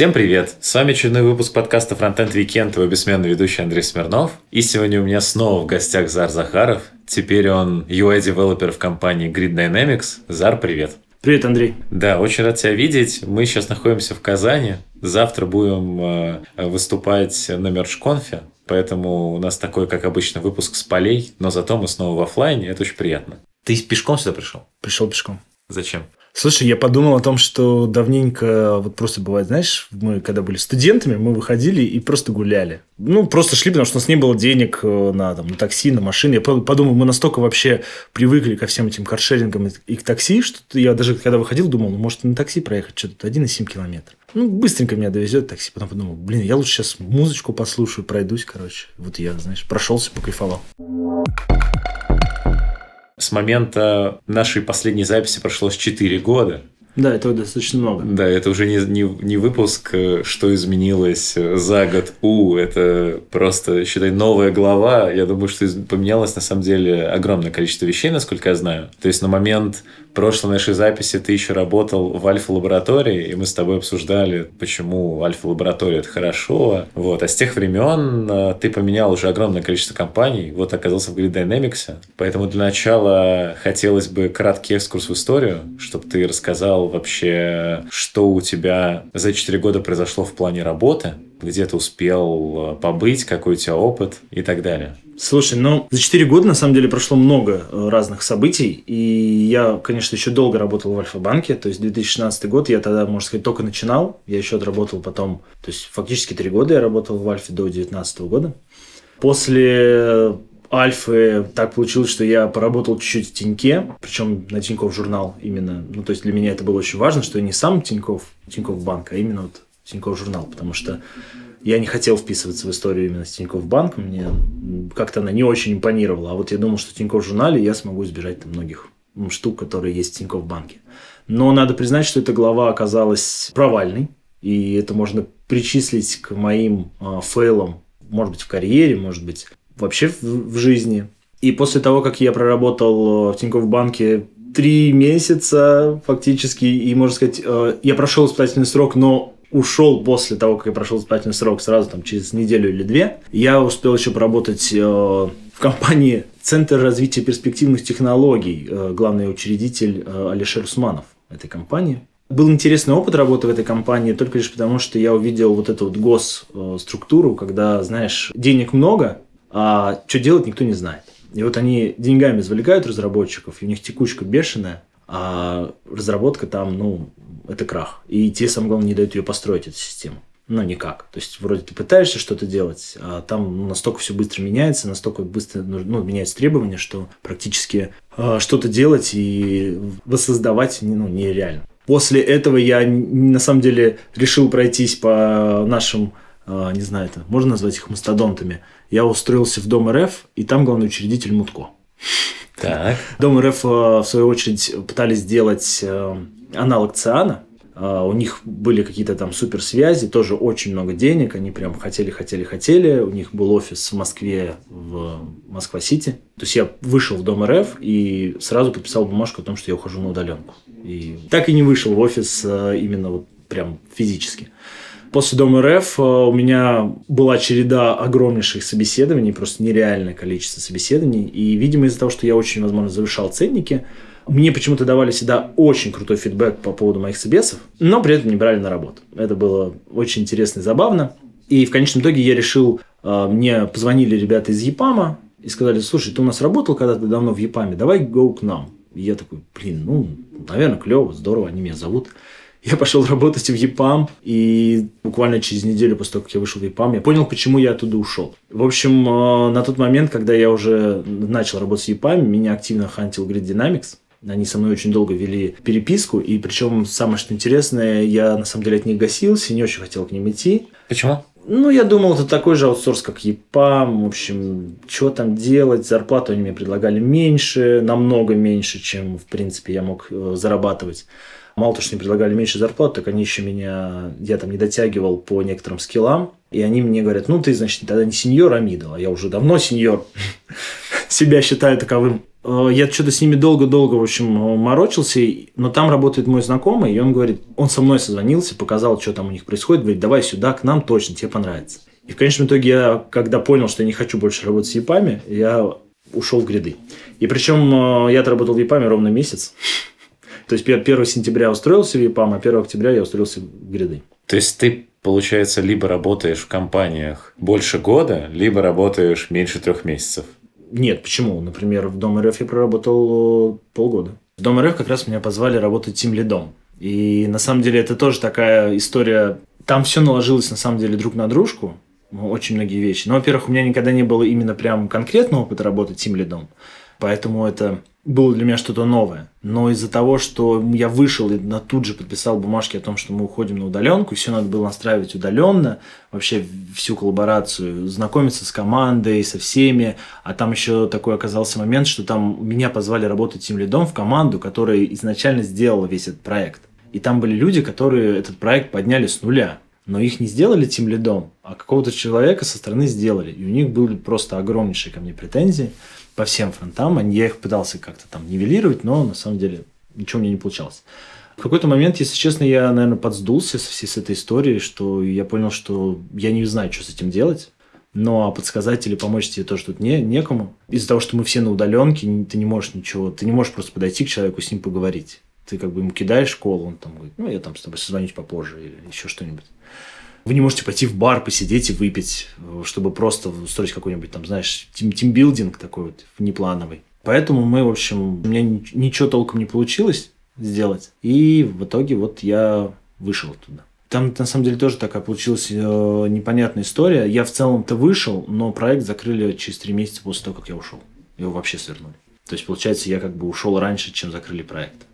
Всем привет! С вами очередной выпуск подкаста Frontend Weekend, его бессменный ведущий Андрей Смирнов. И сегодня у меня снова в гостях Зар Захаров. Теперь он UI-девелопер в компании Grid Dynamics. Зар, привет! Привет, Андрей. Да, очень рад тебя видеть. Мы сейчас находимся в Казани. Завтра будем э, выступать на мерч-конфе. Поэтому у нас такой, как обычно, выпуск с полей, но зато мы снова в офлайне, это очень приятно. Ты пешком сюда пришел? Пришел пешком. Зачем? Слушай, я подумал о том, что давненько, вот просто бывает, знаешь, мы когда были студентами, мы выходили и просто гуляли. Ну, просто шли, потому что у нас не было денег э, на, там, на такси, на машины. Я подумал, мы настолько вообще привыкли ко всем этим каршерингам и к такси, что я даже когда выходил, думал, ну, может, на такси проехать что-то 1,7 километра. Ну, быстренько меня довезет такси. Потом подумал, блин, я лучше сейчас музычку послушаю, пройдусь, короче. Вот я, знаешь, прошелся, покайфовал с момента нашей последней записи прошло 4 года. Да, это достаточно много. Да, это уже не, не, не выпуск, э, что изменилось э, за год. У, это просто, считай, новая глава. Я думаю, что поменялось на самом деле огромное количество вещей, насколько я знаю. То есть на момент прошлой нашей записи ты еще работал в альфа-лаборатории, и мы с тобой обсуждали, почему альфа-лаборатория это хорошо. Вот. А с тех времен э, ты поменял уже огромное количество компаний, вот оказался в Grid Dynamics. Поэтому для начала хотелось бы краткий экскурс в историю, чтобы ты рассказал вообще, что у тебя за 4 года произошло в плане работы, где ты успел э, побыть, какой у тебя опыт и так далее. Слушай, ну, за 4 года, на самом деле, прошло много э, разных событий, и я, конечно, еще долго работал в Альфа-банке, то есть 2016 год я тогда, можно сказать, только начинал, я еще отработал потом, то есть фактически 3 года я работал в Альфе до 2019 года. После Альфы так получилось, что я поработал чуть-чуть в Тиньке, причем на Тинькофф журнал именно. Ну, то есть для меня это было очень важно, что я не сам Тинькофф, Тинькофф банк, а именно вот Тинькофф журнал, потому что я не хотел вписываться в историю именно с Тинькофф банком, мне как-то она не очень импонировала. А вот я думал, что в Тинькофф журнале я смогу избежать многих штук, которые есть в Тинькофф банке. Но надо признать, что эта глава оказалась провальной, и это можно причислить к моим э, фейлам, может быть, в карьере, может быть, вообще в, в жизни. И после того, как я проработал э, в Тинькофф банке три месяца фактически, и, можно сказать, э, я прошел испытательный срок, но ушел после того, как я прошел испытательный срок, сразу там через неделю или две. Я успел еще поработать э, в компании Центр развития перспективных технологий, главный учредитель Алишер Усманов этой компании. Был интересный опыт работы в этой компании только лишь потому, что я увидел вот эту вот госструктуру, когда, знаешь, денег много, а что делать никто не знает. И вот они деньгами завлекают разработчиков, и у них текучка бешеная, а разработка там, ну, это крах. И те, самое главное, не дают ее построить, эту систему. Ну, никак. То есть, вроде ты пытаешься что-то делать, а там настолько все быстро меняется, настолько быстро ну, меняются требования, что практически э, что-то делать и воссоздавать ну, нереально. После этого я, на самом деле, решил пройтись по нашим, э, не знаю, это можно назвать их мастодонтами, я устроился в Дом РФ, и там главный учредитель Мутко. Так. Дом РФ, э, в свою очередь, пытались сделать аналог ЦИАНа. Э, у них были какие-то там суперсвязи, тоже очень много денег. Они прям хотели, хотели, хотели. У них был офис в Москве, в Москва-Сити. То есть я вышел в Дом РФ и сразу подписал бумажку о том, что я ухожу на удаленку. И так и не вышел в офис именно вот прям физически. После Дома РФ э, у меня была череда огромнейших собеседований, просто нереальное количество собеседований. И, видимо, из-за того, что я очень, возможно, завышал ценники, мне почему-то давали всегда очень крутой фидбэк по поводу моих собесов, но при этом не брали на работу. Это было очень интересно и забавно. И в конечном итоге я решил, э, мне позвонили ребята из ЕПАМа и сказали, слушай, ты у нас работал когда-то давно в ЕПАМе, давай go к нам. И я такой, блин, ну, наверное, клево, здорово, они меня зовут. Я пошел работать в ЕПАМ, и буквально через неделю после того, как я вышел в ЕПАМ, я понял, почему я оттуда ушел. В общем, э, на тот момент, когда я уже начал работать в ЕПАМе, меня активно хантил Grid Dynamics. Они со мной очень долго вели переписку, и причем самое что интересное, я на самом деле от них гасился, не очень хотел к ним идти. Почему? Ну, я думал, это такой же аутсорс, как ЕПАМ. В общем, что там делать? Зарплату они мне предлагали меньше, намного меньше, чем, в принципе, я мог э, зарабатывать. Мало того, что мне предлагали меньше зарплату, так они еще меня... Я там не дотягивал по некоторым скиллам. И они мне говорят, ну, ты, значит, тогда не сеньор, а мидл. А я уже давно сеньор. Себя считаю таковым. Э, я что-то с ними долго-долго, в общем, морочился, но там работает мой знакомый, и он говорит, он со мной созвонился, показал, что там у них происходит, говорит, давай сюда, к нам точно, тебе понравится. И в конечном итоге я, когда понял, что я не хочу больше работать с ЕПАМи, я ушел в гряды. И причем э, я отработал в ЕПАМе ровно месяц. То есть 1 сентября устроился в ЕПАМ, а 1 октября я устроился в гряды. То есть ты, получается, либо работаешь в компаниях больше года, либо работаешь меньше трех месяцев. Нет, почему? Например, в Дом РФ я проработал э, полгода. В Дом РФ как раз меня позвали работать тем лидом. И на самом деле это тоже такая история. Там все наложилось на самом деле друг на дружку. Ну, очень многие вещи. Но, во-первых, у меня никогда не было именно прям конкретного опыта работы тим лидом. Поэтому это было для меня что-то новое. Но из-за того, что я вышел и на тут же подписал бумажки о том, что мы уходим на удаленку, все надо было настраивать удаленно, вообще всю коллаборацию, знакомиться с командой, со всеми. А там еще такой оказался момент, что там меня позвали работать тем лидом в команду, которая изначально сделала весь этот проект. И там были люди, которые этот проект подняли с нуля. Но их не сделали тем лидом, а какого-то человека со стороны сделали. И у них были просто огромнейшие ко мне претензии по всем фронтам. Я их пытался как-то там нивелировать, но на самом деле ничего у меня не получалось. В какой-то момент, если честно, я, наверное, подсдулся со всей с этой историей, что я понял, что я не знаю, что с этим делать. Но а подсказать или помочь тебе тоже тут не, некому. Из-за того, что мы все на удаленке, ты не можешь ничего, ты не можешь просто подойти к человеку, с ним поговорить. Ты как бы ему кидаешь школу, он там говорит, ну, я там с тобой созвонюсь попозже или еще что-нибудь. Вы не можете пойти в бар, посидеть и выпить, чтобы просто устроить какой-нибудь там, знаешь, тим тимбилдинг такой вот внеплановый. Поэтому мы, в общем, у меня ничего толком не получилось сделать. И в итоге вот я вышел оттуда. Там, на самом деле, тоже такая получилась э, непонятная история. Я в целом-то вышел, но проект закрыли через три месяца после того, как я ушел. Его вообще свернули. То есть, получается, я как бы ушел раньше, чем закрыли проект.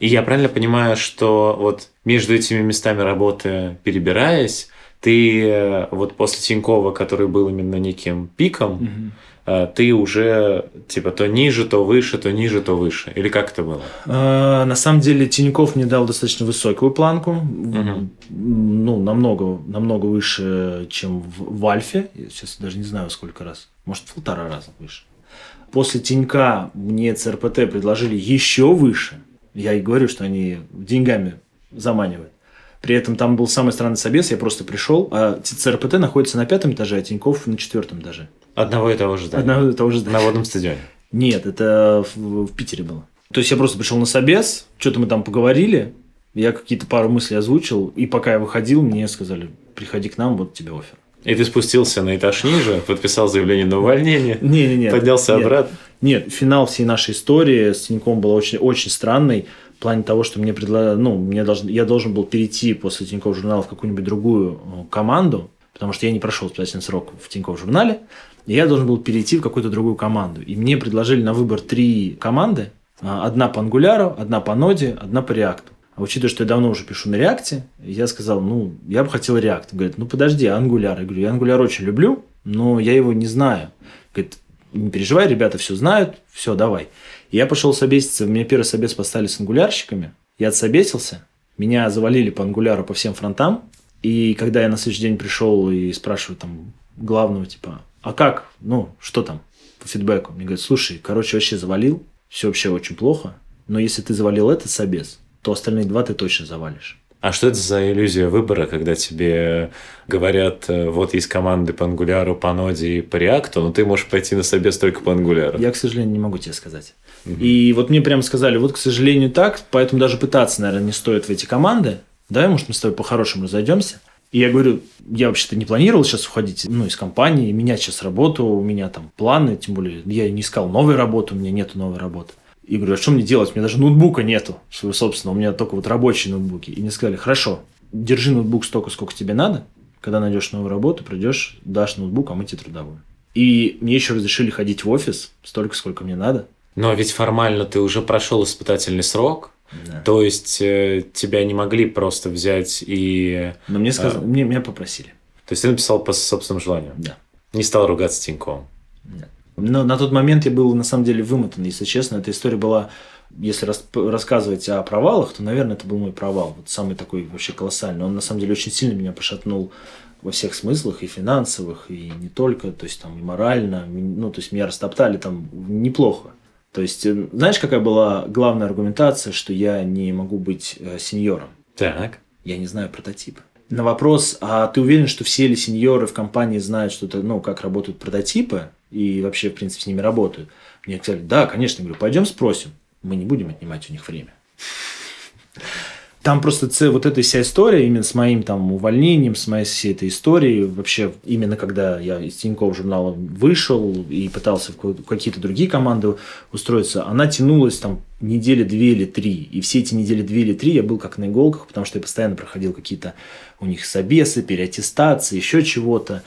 И я правильно понимаю, что вот между этими местами работы перебираясь, ты э, вот после Тинькова, который был именно неким пиком, угу. ты уже типа то ниже, то выше, то ниже, то выше. Или как это было? А, на самом деле Тиньков мне дал достаточно высокую планку, угу. ну намного, намного выше, чем в, в Альфе. Я сейчас даже не знаю сколько раз, может в полтора раза выше. После Тинька мне ЦРПТ предложили еще выше. Я и говорю, что они деньгами заманивают. При этом там был самый странный собес, я просто пришел, а ЦРПТ находится на пятом этаже, а Тиньков на четвертом этаже. Одного и того же здания? Одного и того же здания. На водном стадионе? Нет, это в, в Питере было. То есть я просто пришел на собес, что-то мы там поговорили, я какие-то пару мыслей озвучил, и пока я выходил, мне сказали, приходи к нам, вот тебе офер. И ты спустился на этаж ниже, подписал заявление на увольнение, не, не, не, поднялся нет, обратно. Нет, финал всей нашей истории с Тиньком был очень, очень странный в плане того, что мне предлагали, ну, мне должен, я должен был перейти после Тинькофф журнала в какую-нибудь другую э, команду, потому что я не прошел испытательный срок в Тинькофф журнале, и я должен был перейти в какую-то другую команду. И мне предложили на выбор три команды. А, одна по ангуляру, одна по ноде, одна по реакту. А учитывая, что я давно уже пишу на реакте, я сказал, ну, я бы хотел реакт. Говорит, ну, подожди, ангуляр. Я говорю, я ангуляр очень люблю, но я его не знаю. Говорит, не переживай, ребята все знают, все, давай. Я пошел собеситься, мне первый собес поставили с ангулярщиками, я отсобесился, меня завалили по ангуляру по всем фронтам, и когда я на следующий день пришел и спрашиваю там главного, типа, а как, ну, что там по фидбэку? Мне говорят, слушай, короче, вообще завалил, все вообще очень плохо, но если ты завалил этот собес, то остальные два ты точно завалишь. А что это за иллюзия выбора, когда тебе говорят, э, вот есть команды по ангуляру, по ноде и по реакту, но ты можешь пойти на собес только по ангуляру? Я, к сожалению, не могу тебе сказать. Угу. И вот мне прямо сказали, вот, к сожалению, так, поэтому даже пытаться, наверное, не стоит в эти команды. Давай, может, мы с тобой по-хорошему разойдемся. И я говорю, я вообще-то не планировал сейчас уходить ну, из компании, менять сейчас работу, у меня там планы, тем более я не искал новой работы, у меня нет новой работы. И говорю, а что мне делать? У меня даже ноутбука нету своего собственного, у меня только вот рабочие ноутбуки. И мне сказали, хорошо, держи ноутбук столько, сколько тебе надо, когда найдешь новую работу, придешь, дашь ноутбук, а мы тебе трудовую. И мне еще разрешили ходить в офис столько, сколько мне надо. Но ведь формально ты уже прошел испытательный срок, да. то есть э, тебя не могли просто взять и... Но мне сказали, а... мне, меня попросили. То есть ты написал по собственному желанию? Да. Не стал ругаться Тиньковым? Нет. Но на тот момент я был на самом деле вымотан, если честно. Эта история была Если рас, рассказывать о провалах, то, наверное, это был мой провал. Вот самый такой вообще колоссальный. Он, на самом деле, очень сильно меня пошатнул во всех смыслах, и финансовых, и не только, то есть там и морально, ну, то есть меня растоптали там неплохо. То есть, э, знаешь, какая была главная аргументация, что я не могу быть э, сеньором? Так. Я не знаю прототипы. На вопрос, а ты уверен, что все ли сеньоры в компании знают что-то, ну, как работают прототипы и вообще, в принципе, с ними работают? Мне сказали, да, конечно. Я говорю, пойдем спросим. Мы не будем отнимать у них время. Там просто вот эта вся история именно с моим там увольнением, с моей всей этой историей, вообще именно когда я из Тинькофф журнала вышел и пытался в какие-то другие команды устроиться, она тянулась там недели две или три. И все эти недели две или три я был как на иголках, потому что я постоянно проходил какие-то у них собесы, переаттестации, еще чего-то.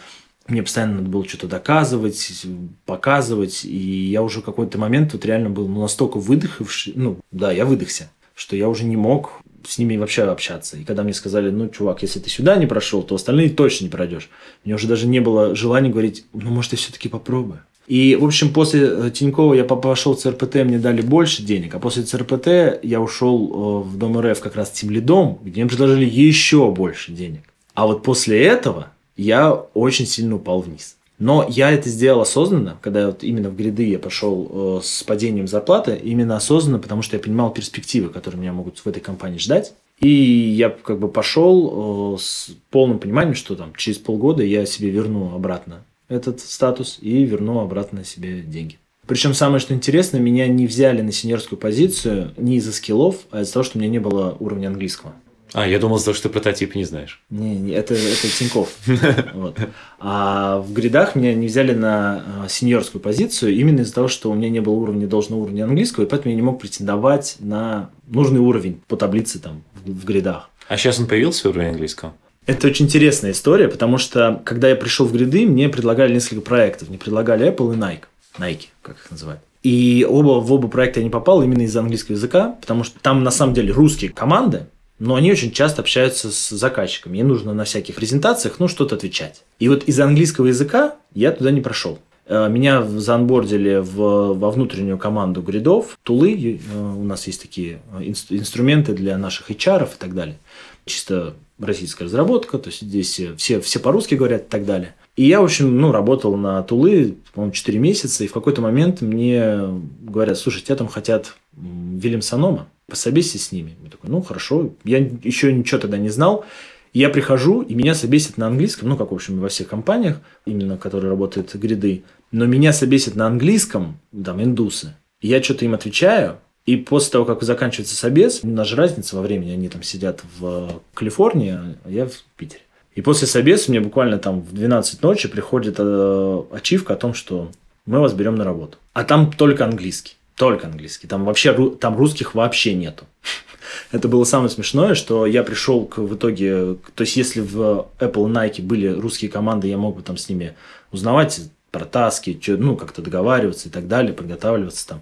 Мне постоянно надо было что-то доказывать, показывать. И я уже в какой-то момент вот реально был настолько выдохавший, ну да, я выдохся, что я уже не мог с ними вообще общаться. И когда мне сказали, ну, чувак, если ты сюда не прошел, то остальные точно не пройдешь. Мне уже даже не было желания говорить, ну, может, я все-таки попробую. И, в общем, после э, Тинькова я пошел в ЦРПТ, мне дали больше денег, а после ЦРПТ я ушел э, в Дом РФ как раз тем лидом, где мне предложили еще больше денег. А вот после этого я очень сильно упал вниз. Но я это сделал осознанно, когда вот именно в гряды я пошел э, с падением зарплаты, именно осознанно, потому что я понимал перспективы, которые меня могут в этой компании ждать. И я как бы пошел э, с полным пониманием, что там через полгода я себе верну обратно этот статус и верну обратно себе деньги. Причем самое что интересно, меня не взяли на сеньорскую позицию не из-за скиллов, а из-за того, что у меня не было уровня английского. А, я думал, что ты прототип не знаешь. Не, не это, это Тиньков. вот. А в гридах меня не взяли на а, сеньорскую позицию именно из-за того, что у меня не было уровня, должного уровня английского, и поэтому я не мог претендовать на нужный уровень по таблице там в, гридах. А сейчас он появился уровень английского? Это очень интересная история, потому что когда я пришел в гриды, мне предлагали несколько проектов. Мне предлагали Apple и Nike. Nike, как их называют. И оба, в оба проекта я не попал именно из-за английского языка, потому что там на самом деле русские команды, но они очень часто общаются с заказчиками. Им нужно на всяких презентациях ну, что-то отвечать. И вот из-за английского языка я туда не прошел. Э, меня заанбордили в, во внутреннюю команду гридов, тулы, э, у нас есть такие э, инструменты для наших HR и так далее. Чисто российская разработка, то есть здесь все, все по-русски говорят и так далее. И я, в общем, ну, работал на Тулы, по-моему, 4 месяца, и в какой-то момент мне говорят, слушай, тебя там хотят Вильямсонома, пособесься с ними. Я такой, ну, хорошо. Я еще ничего тогда не знал. Я прихожу, и меня собесят на английском, ну, как, в общем, во всех компаниях, именно которые работают гриды. Но меня собесят на английском, там, индусы. Я что-то им отвечаю, и после того, как заканчивается собес, у нас же разница во времени, они там сидят в Калифорнии, а я в Питере. И после собеса мне буквально там в 12 ночи приходит э, ачивка о том, что мы вас берем на работу. А там только английский. Только английский. Там вообще там русских вообще нету. Это было самое смешное, что я пришел к, в итоге... То есть, если в Apple и Nike были русские команды, я мог бы там с ними узнавать про таски, ну, как-то договариваться и так далее, подготавливаться там.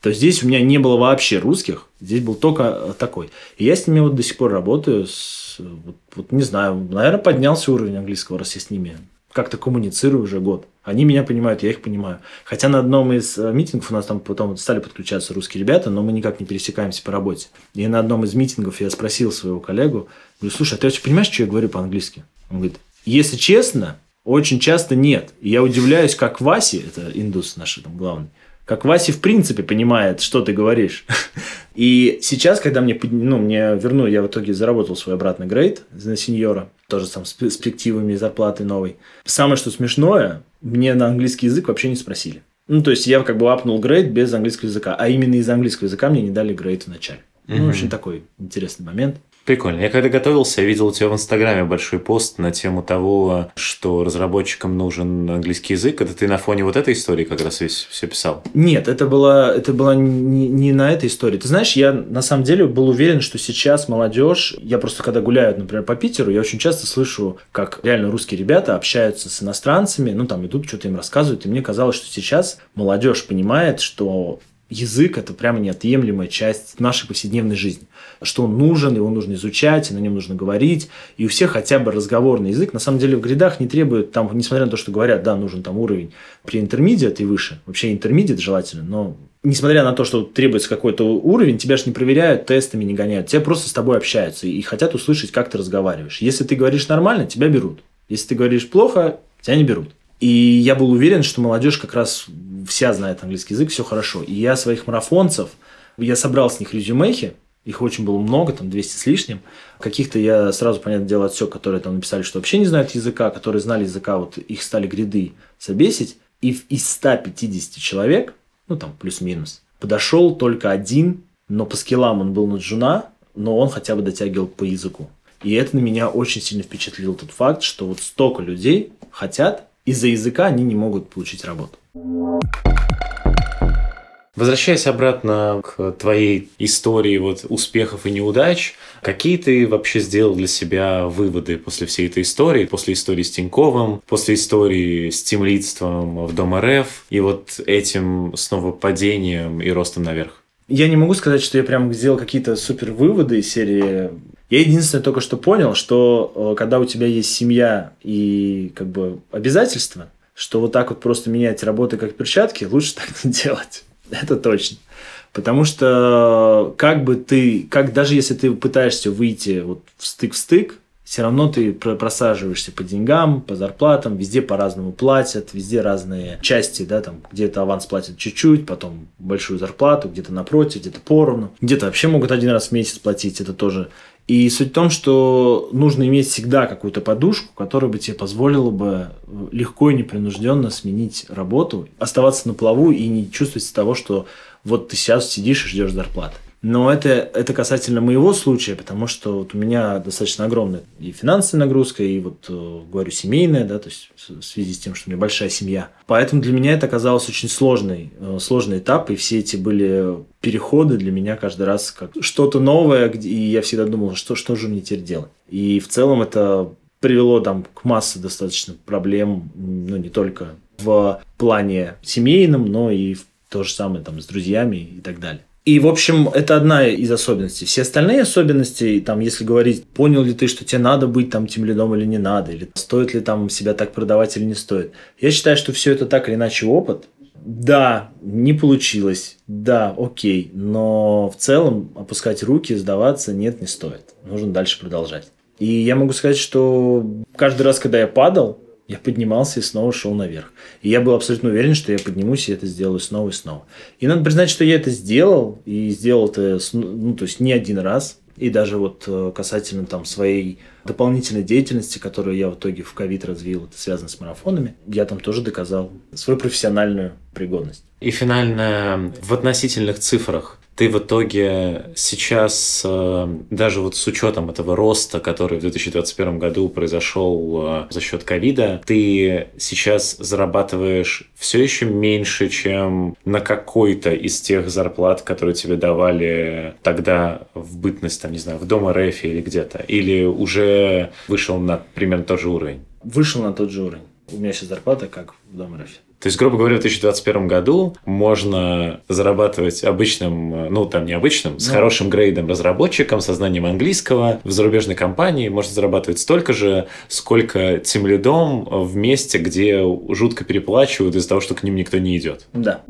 То здесь у меня не было вообще русских, здесь был только такой. И я с ними вот до сих пор работаю, с, вот, вот не знаю, наверное, поднялся уровень английского, раз я с ними как-то коммуницирую уже год. Они меня понимают, я их понимаю. Хотя на одном из э, митингов у нас там потом стали подключаться русские ребята, но мы никак не пересекаемся по работе. И на одном из митингов я спросил своего коллегу, говорю, слушай, а ты вообще понимаешь, что я говорю по-английски? Он говорит, если честно, очень часто нет. И я удивляюсь, как Васи, это индус наш там главный, как Васи в принципе понимает, что ты говоришь. И сейчас, когда мне, ну, мне верну, я в итоге заработал свой обратный грейд на сеньора, тоже там с перспективами зарплаты новой. Самое, что смешное, мне на английский язык вообще не спросили. Ну, то есть, я как бы апнул грейд без английского языка, а именно из английского языка мне не дали грейд в начале. Mm-hmm. Ну, очень такой интересный момент. Прикольно. Я когда готовился, я видел у тебя в Инстаграме большой пост на тему того, что разработчикам нужен английский язык. Это ты на фоне вот этой истории как раз весь все писал? Нет, это было, это было не, не на этой истории. Ты знаешь, я на самом деле был уверен, что сейчас молодежь... Я просто когда гуляю, например, по Питеру, я очень часто слышу, как реально русские ребята общаются с иностранцами, ну, там идут, что-то им рассказывают. И мне казалось, что сейчас молодежь понимает, что язык – это прямо неотъемлемая часть нашей повседневной жизни. Что он нужен, его нужно изучать, на нем нужно говорить. И у всех хотя бы разговорный язык. На самом деле в гридах не требует, там, несмотря на то, что говорят, да, нужен там уровень при интермедиат и выше. Вообще интермедиат желательно, но несмотря на то, что требуется какой-то уровень, тебя же не проверяют, тестами не гоняют. Тебя просто с тобой общаются и хотят услышать, как ты разговариваешь. Если ты говоришь нормально, тебя берут. Если ты говоришь плохо, тебя не берут. И я был уверен, что молодежь как раз вся знает английский язык, все хорошо. И я своих марафонцев, я собрал с них резюмехи, их очень было много, там 200 с лишним. Каких-то я сразу, понятное дело, отсек, которые там написали, что вообще не знают языка, которые знали языка, вот их стали гряды собесить. И из 150 человек, ну там плюс-минус, подошел только один, но по скиллам он был на джуна, но он хотя бы дотягивал по языку. И это на меня очень сильно впечатлил тот факт, что вот столько людей хотят, из-за языка они не могут получить работу. Возвращаясь обратно к твоей истории вот успехов и неудач, какие ты вообще сделал для себя выводы после всей этой истории, после истории с Тиньковым, после истории с тимлидством в Дом РФ и вот этим снова падением и ростом наверх? Я не могу сказать, что я прям сделал какие-то супер выводы из серии я единственное только что понял, что э, когда у тебя есть семья и как бы обязательства, что вот так вот просто менять работы как перчатки, лучше так не делать. Это точно. Потому что как бы ты, как даже если ты пытаешься выйти вот в стык в стык, все равно ты просаживаешься по деньгам, по зарплатам, везде по-разному платят, везде разные части, да, там где-то аванс платят чуть-чуть, потом большую зарплату, где-то напротив, где-то поровну, где-то вообще могут один раз в месяц платить, это тоже и суть в том, что нужно иметь всегда какую-то подушку, которая бы тебе позволила бы легко и непринужденно сменить работу, оставаться на плаву и не чувствовать того, что вот ты сейчас сидишь и ждешь зарплаты. Но это, это касательно моего случая, потому что вот у меня достаточно огромная и финансовая нагрузка, и вот, э, говорю, семейная, да, то есть в связи с тем, что у меня большая семья. Поэтому для меня это оказалось очень сложный, э, сложный этап, и все эти были переходы для меня каждый раз как что-то новое, и я всегда думал, что, что же мне теперь делать. И в целом это привело там к массе достаточно проблем, ну, не только в плане семейном, но и в то же самое там с друзьями и так далее. И, в общем, это одна из особенностей. Все остальные особенности, там, если говорить, понял ли ты, что тебе надо быть там тем лидом или не надо, или стоит ли там себя так продавать или не стоит. Я считаю, что все это так или иначе опыт. Да, не получилось, да, окей, но в целом опускать руки, сдаваться нет, не стоит. Нужно дальше продолжать. И я могу сказать, что каждый раз, когда я падал, я поднимался и снова шел наверх. И я был абсолютно уверен, что я поднимусь и это сделаю снова и снова. И надо признать, что я это сделал, и сделал это, ну, то есть не один раз. И даже вот э, касательно там своей дополнительной деятельности, которую я в итоге в ковид развил, это связано с марафонами, я там тоже доказал свою профессиональную пригодность. И финально в относительных цифрах ты в итоге сейчас, э, даже вот с учетом этого роста, который в 2021 году произошел э, за счет ковида, ты сейчас зарабатываешь все еще меньше, чем на какой-то из тех зарплат, которые тебе давали тогда в бытность, там, не знаю, в Дом РФ или где-то? Или уже вышел на примерно тот же уровень? Вышел на тот же уровень. У меня сейчас зарплата как в Дом РФ. То есть, грубо говоря, в 2021 году можно зарабатывать обычным, ну там не обычным, с ну. хорошим грейдом разработчиком, со знанием английского в зарубежной компании можно зарабатывать столько же, сколько тем лидом в месте, где жутко переплачивают из-за того, что к ним никто не идет. Да.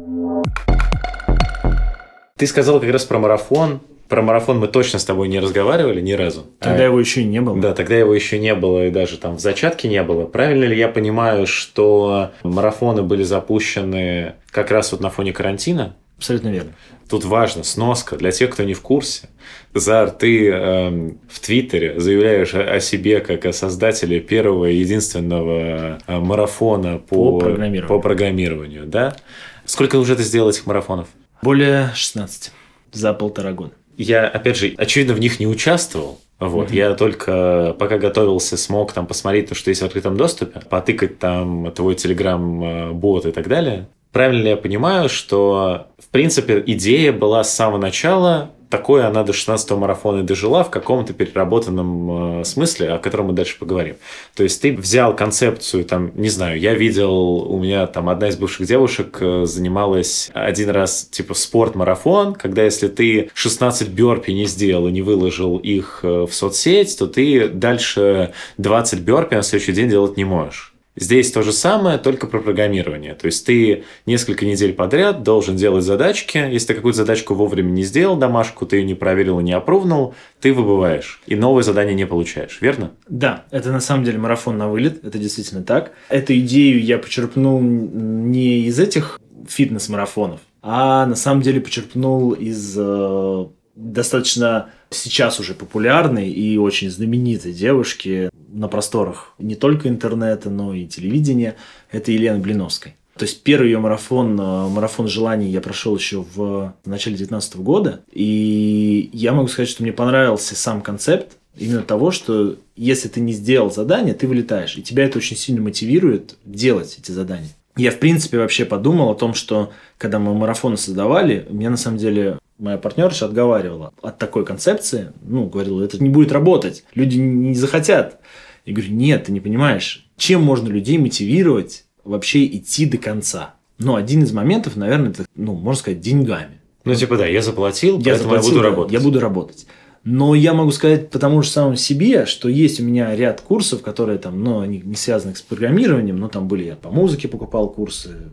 Ты сказал как раз про марафон. Про марафон мы точно с тобой не разговаривали ни разу. Тогда а, его еще не было. Да, тогда его еще не было, и даже там в зачатке не было. Правильно ли я понимаю, что марафоны были запущены как раз вот на фоне карантина? Абсолютно верно. Тут важно, сноска. Для тех, кто не в курсе. Зар, ты э, в Твиттере заявляешь о, о себе как о создателе первого и единственного э, марафона по, по, программированию. по программированию. Да? Сколько уже ты сделал этих марафонов? Более 16 за полтора года. Я, опять же, очевидно, в них не участвовал. Вот, mm-hmm. я только пока готовился, смог там посмотреть то, что есть в открытом доступе, потыкать там твой телеграм-бот и так далее. Правильно ли я понимаю, что, в принципе, идея была с самого начала такое она до 16 марафона и дожила в каком-то переработанном э, смысле, о котором мы дальше поговорим. То есть ты взял концепцию, там, не знаю, я видел, у меня там одна из бывших девушек э, занималась один раз типа спорт-марафон, когда если ты 16 бёрпи не сделал и не выложил их э, в соцсеть, то ты дальше 20 бёрпи на следующий день делать не можешь. Здесь то же самое, только про программирование. То есть ты несколько недель подряд должен делать задачки. Если ты какую-то задачку вовремя не сделал, домашку, ты ее не проверил и не опровнул, ты выбываешь. И новое задание не получаешь, верно? Да, это на самом деле марафон на вылет. Это действительно так. Эту идею я почерпнул не из этих фитнес-марафонов, а на самом деле почерпнул из э, достаточно сейчас уже популярной и очень знаменитой девушки на просторах не только интернета, но и телевидения. Это Елена Блиновская. То есть первый ее марафон, э, марафон желаний я прошел еще в начале 2019 года. И я могу сказать, что мне понравился сам концепт именно того, что если ты не сделал задание, ты вылетаешь. И тебя это очень сильно мотивирует делать эти задания. Я, в принципе, вообще подумал о том, что когда мы марафоны создавали, меня на самом деле моя партнерша отговаривала от такой концепции. Ну, говорила, это не будет работать, люди не захотят. Я говорю, нет, ты не понимаешь, чем можно людей мотивировать вообще идти до конца. Ну, один из моментов, наверное, это, ну, можно сказать, деньгами. Ну, типа, да, я заплатил, я поэтому заплатил, я буду работать. Я буду работать. Но я могу сказать по тому же самому себе, что есть у меня ряд курсов, которые там, ну, они не связаны с программированием, но там были, я по музыке покупал курсы,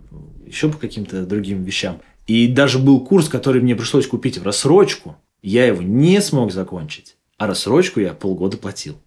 еще по каким-то другим вещам. И даже был курс, который мне пришлось купить в рассрочку. Я его не смог закончить. А рассрочку я полгода платил.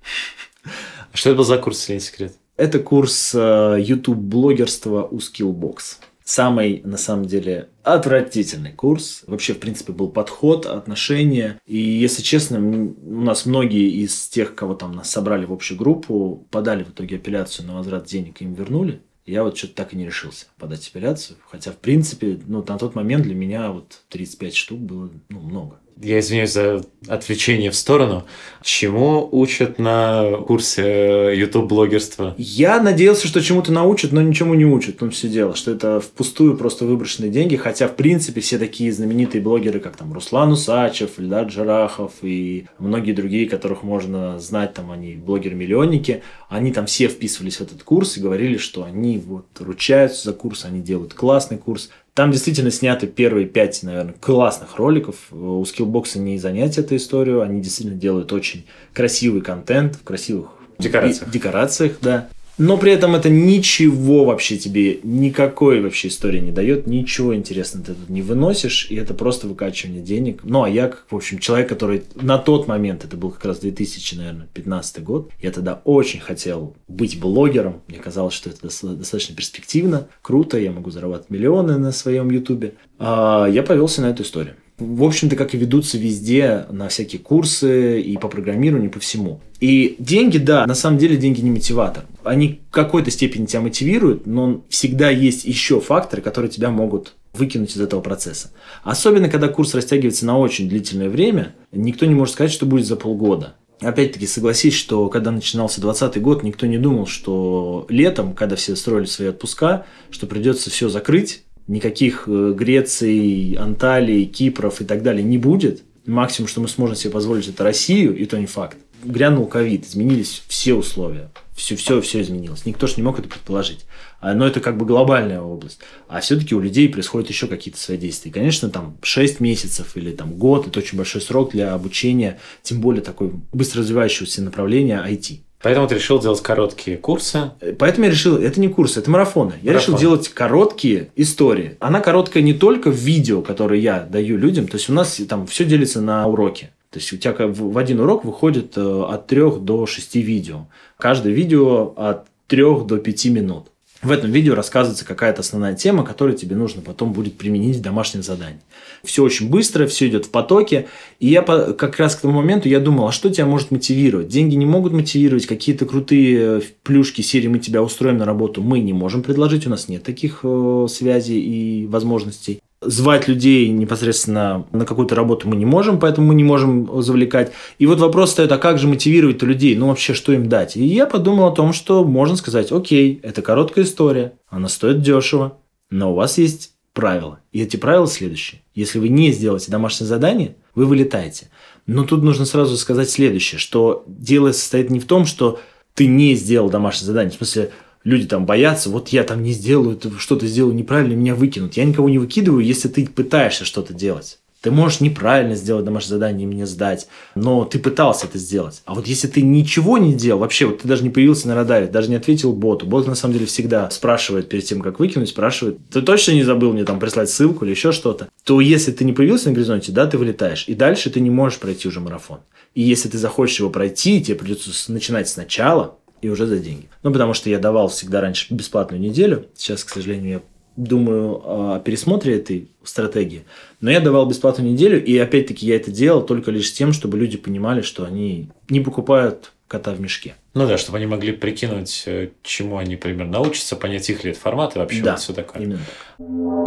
А что это был за курс, если не секрет? Это курс э, YouTube-блогерства у Skillbox. Самый, на самом деле, отвратительный курс. Вообще, в принципе, был подход, отношения. И, если честно, у нас многие из тех, кого там нас собрали в общую группу, подали в итоге апелляцию на возврат денег им вернули. Я вот что-то так и не решился подать апелляцию. Хотя, в принципе, ну, на тот момент для меня вот 35 штук было ну, много я извиняюсь за отвлечение в сторону. Чему учат на курсе YouTube-блогерства? Я надеялся, что чему-то научат, но ничему не учат. Ну, все дело, что это впустую просто выброшенные деньги. Хотя, в принципе, все такие знаменитые блогеры, как там Руслан Усачев, Ильдар Джарахов и многие другие, которых можно знать, там они блогеры-миллионники, они там все вписывались в этот курс и говорили, что они вот ручаются за курс, они делают классный курс. Там действительно сняты первые пять, наверное, классных роликов. У Skillbox не занять эту историю. Они действительно делают очень красивый контент в красивых декорациях. декорациях, да. Но при этом это ничего вообще тебе, никакой вообще истории не дает, ничего интересного ты тут не выносишь, и это просто выкачивание денег. Ну, а я, в общем, человек, который на тот момент, это был как раз 2000, наверное, 15 год, я тогда очень хотел быть блогером, мне казалось, что это достаточно перспективно, круто, я могу зарабатывать миллионы на своем ютубе. А я повелся на эту историю в общем-то, как и ведутся везде на всякие курсы и по программированию, и по всему. И деньги, да, на самом деле деньги не мотиватор. Они в какой-то степени тебя мотивируют, но всегда есть еще факторы, которые тебя могут выкинуть из этого процесса. Особенно, когда курс растягивается на очень длительное время, никто не может сказать, что будет за полгода. Опять-таки, согласись, что когда начинался 2020 год, никто не думал, что летом, когда все строили свои отпуска, что придется все закрыть, никаких э, Греции, Анталии, Кипров и так далее не будет. Максимум, что мы сможем себе позволить, это Россию, и то не факт. Грянул ковид, изменились все условия. Все, все, все изменилось. Никто же не мог это предположить. А, но это как бы глобальная область. А все-таки у людей происходят еще какие-то свои действия. И, конечно, там 6 месяцев или там год – это очень большой срок для обучения, тем более такой быстро развивающегося направления IT. Поэтому ты решил делать короткие курсы? Поэтому я решил, это не курсы, это марафоны. Я Марафон. решил делать короткие истории. Она короткая не только в видео, которые я даю людям, то есть у нас там все делится на уроки. То есть у тебя в один урок выходит э, от 3 до 6 видео. Каждое видео от 3 до 5 минут. В этом видео рассказывается какая-то основная тема, которую тебе нужно потом будет применить в домашнем задании. Все очень быстро, все идет в потоке. И я как раз к тому моменту я думал, а что тебя может мотивировать? Деньги не могут мотивировать, какие-то крутые э, плюшки серии «Мы тебя устроим на работу» мы не можем предложить, у нас нет таких э, связей и возможностей звать людей непосредственно на какую-то работу мы не можем, поэтому мы не можем завлекать. И вот вопрос стоит, а как же мотивировать людей? Ну, вообще, что им дать? И я подумал о том, что можно сказать, окей, это короткая история, она стоит дешево, но у вас есть правила. И эти правила следующие. Если вы не сделаете домашнее задание, вы вылетаете. Но тут нужно сразу сказать следующее, что дело состоит не в том, что ты не сделал домашнее задание. В смысле, люди там боятся, вот я там не сделаю, что-то сделаю неправильно, меня выкинут. Я никого не выкидываю, если ты пытаешься что-то делать. Ты можешь неправильно сделать домашнее задание и мне сдать, но ты пытался это сделать. А вот если ты ничего не делал, вообще, вот ты даже не появился на радаре, даже не ответил боту. Бот на самом деле всегда спрашивает перед тем, как выкинуть, спрашивает, ты точно не забыл мне там прислать ссылку или еще что-то? То если ты не появился на горизонте, да, ты вылетаешь. И дальше ты не можешь пройти уже марафон. И если ты захочешь его пройти, тебе придется начинать сначала, и уже за деньги. Ну, потому что я давал всегда раньше бесплатную неделю. Сейчас, к сожалению, я думаю о пересмотре этой стратегии. Но я давал бесплатную неделю, и опять-таки я это делал только лишь с тем, чтобы люди понимали, что они не покупают кота в мешке. Ну да, чтобы они могли прикинуть, э, чему они примерно научатся, понять их ли это формат и вообще да, вот все такое. Именно.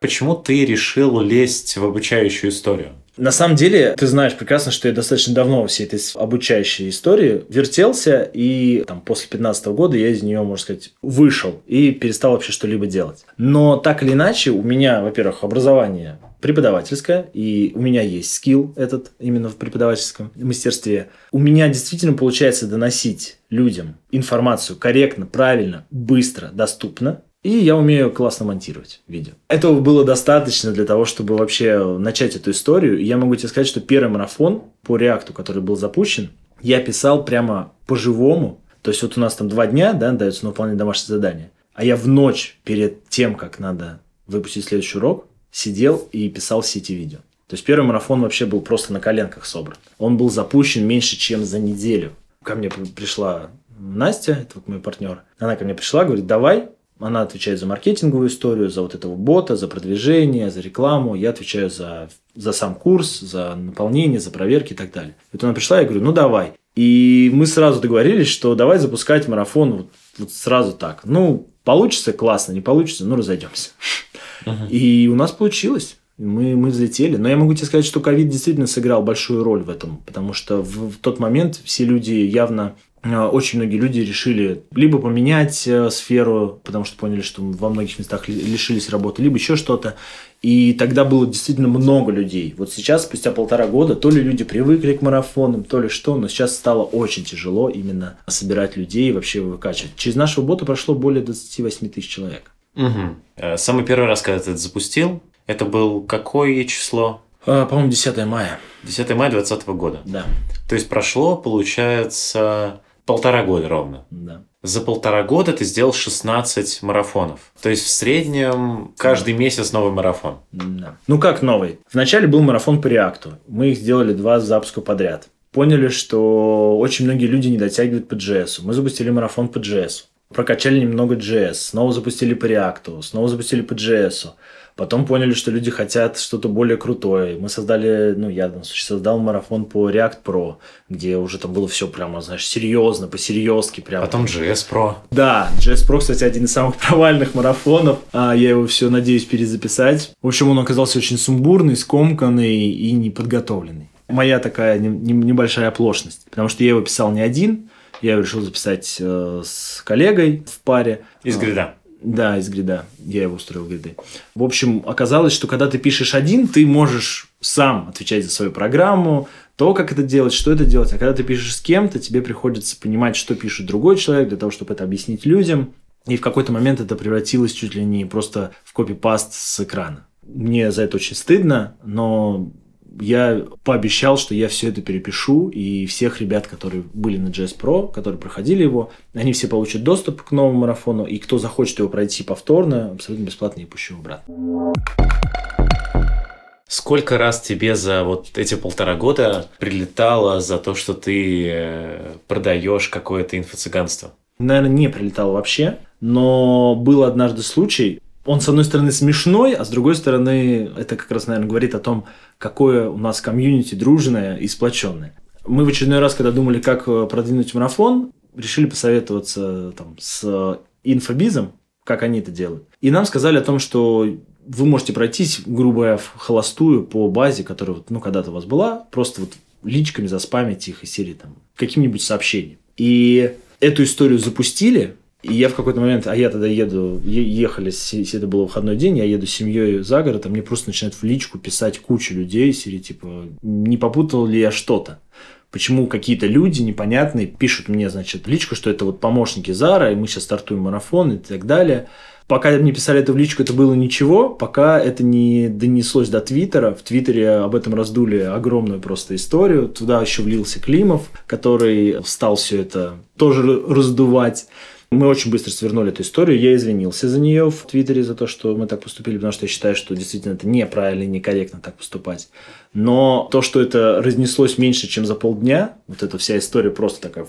Почему ты решил лезть в обучающую историю? На самом деле, ты знаешь прекрасно, что я достаточно давно всей этой обучающей истории вертелся, и там, после 15 года я из нее, можно сказать, вышел и перестал вообще что-либо делать. Но так или иначе, у меня, во-первых, образование преподавательское, и у меня есть скилл этот именно в преподавательском мастерстве. У меня действительно получается доносить людям информацию корректно, правильно, быстро, доступно. И я умею классно монтировать видео. Этого было достаточно для того, чтобы вообще начать эту историю. И я могу тебе сказать, что первый марафон по реакту, который был запущен, я писал прямо по-живому. То есть вот у нас там два дня, да, дается на выполнение домашнего задания. А я в ночь перед тем, как надо выпустить следующий урок, сидел и писал все эти видео. То есть первый марафон вообще был просто на коленках собран. Он был запущен меньше, чем за неделю. Ко мне пришла Настя, это вот мой партнер. Она ко мне пришла, говорит, давай, она отвечает за маркетинговую историю, за вот этого бота, за продвижение, за рекламу. Я отвечаю за, за сам курс, за наполнение, за проверки и так далее. Вот она пришла, я говорю, ну давай. И мы сразу договорились, что давай запускать марафон вот, вот сразу так. Ну, получится, классно, не получится, ну, разойдемся. Uh-huh. И у нас получилось. Мы, мы взлетели. Но я могу тебе сказать, что ковид действительно сыграл большую роль в этом, потому что в, в тот момент все люди явно очень многие люди решили либо поменять э, сферу, потому что поняли, что во многих местах лишились работы, либо еще что-то. И тогда было действительно много людей. Вот сейчас, спустя полтора года, то ли люди привыкли к марафонам, то ли что, но сейчас стало очень тяжело именно собирать людей и вообще выкачивать. Через нашего бота прошло более 28 тысяч человек. Угу. Самый первый раз, когда ты это запустил, это был какое число? По-моему, 10 мая. 10 мая 2020 года. Да. То есть прошло, получается, Полтора года ровно. Да. За полтора года ты сделал 16 марафонов. То есть в среднем каждый месяц новый марафон. Да. Ну как новый? Вначале был марафон по реакту. Мы их сделали два запуска подряд. Поняли, что очень многие люди не дотягивают по JS. Мы запустили марафон по JS. Прокачали немного JS. Снова запустили по реакту. Снова запустили по JS. Потом поняли, что люди хотят что-то более крутое. Мы создали, ну, я создал марафон по React Pro, где уже там было все прямо, знаешь, серьезно, по-серьезки прямо. Потом JS Pro. Да, JS Pro, кстати, один из самых провальных марафонов. А я его все надеюсь перезаписать. В общем, он оказался очень сумбурный, скомканный и неподготовленный. Моя такая небольшая оплошность, потому что я его писал не один, я решил записать э, с коллегой в паре. Из грида. Да, из грида. Я его устроил в гриды. В общем, оказалось, что когда ты пишешь один, ты можешь сам отвечать за свою программу, то, как это делать, что это делать. А когда ты пишешь с кем-то, тебе приходится понимать, что пишет другой человек, для того, чтобы это объяснить людям. И в какой-то момент это превратилось чуть ли не просто в копипаст с экрана. Мне за это очень стыдно, но я пообещал, что я все это перепишу, и всех ребят, которые были на JS Pro, которые проходили его, они все получат доступ к новому марафону, и кто захочет его пройти повторно, абсолютно бесплатно я пущу обратно. Сколько раз тебе за вот эти полтора года прилетало за то, что ты э, продаешь какое-то инфо-цыганство? Наверное, не прилетало вообще, но был однажды случай, он, с одной стороны, смешной, а с другой стороны, это как раз, наверное, говорит о том, какое у нас комьюнити дружное и сплоченное. Мы в очередной раз, когда думали, как э, продвинуть марафон, решили посоветоваться там, с инфобизом, как они это делают. И нам сказали о том, что вы можете пройтись, грубо говоря, в холостую по базе, которая ну, когда-то у вас была, просто вот личками заспамить их из серии там каким-нибудь сообщением. И эту историю запустили, И я в какой-то момент, а я тогда еду, ехали, если это был выходной день, я еду с семьей за город, а мне просто начинают в личку писать куча людей, серии типа, не попутал ли я что-то почему какие-то люди непонятные пишут мне, значит, личку, что это вот помощники Зара, и мы сейчас стартуем марафон и так далее. Пока мне писали это в личку, это было ничего, пока это не донеслось до Твиттера. В Твиттере об этом раздули огромную просто историю. Туда еще влился Климов, который стал все это тоже раздувать. Мы очень быстро свернули эту историю. Я извинился за нее в Твиттере, за то, что мы так поступили, потому что я считаю, что действительно это неправильно и некорректно так поступать. Но то, что это разнеслось меньше, чем за полдня, вот эта вся история просто такая...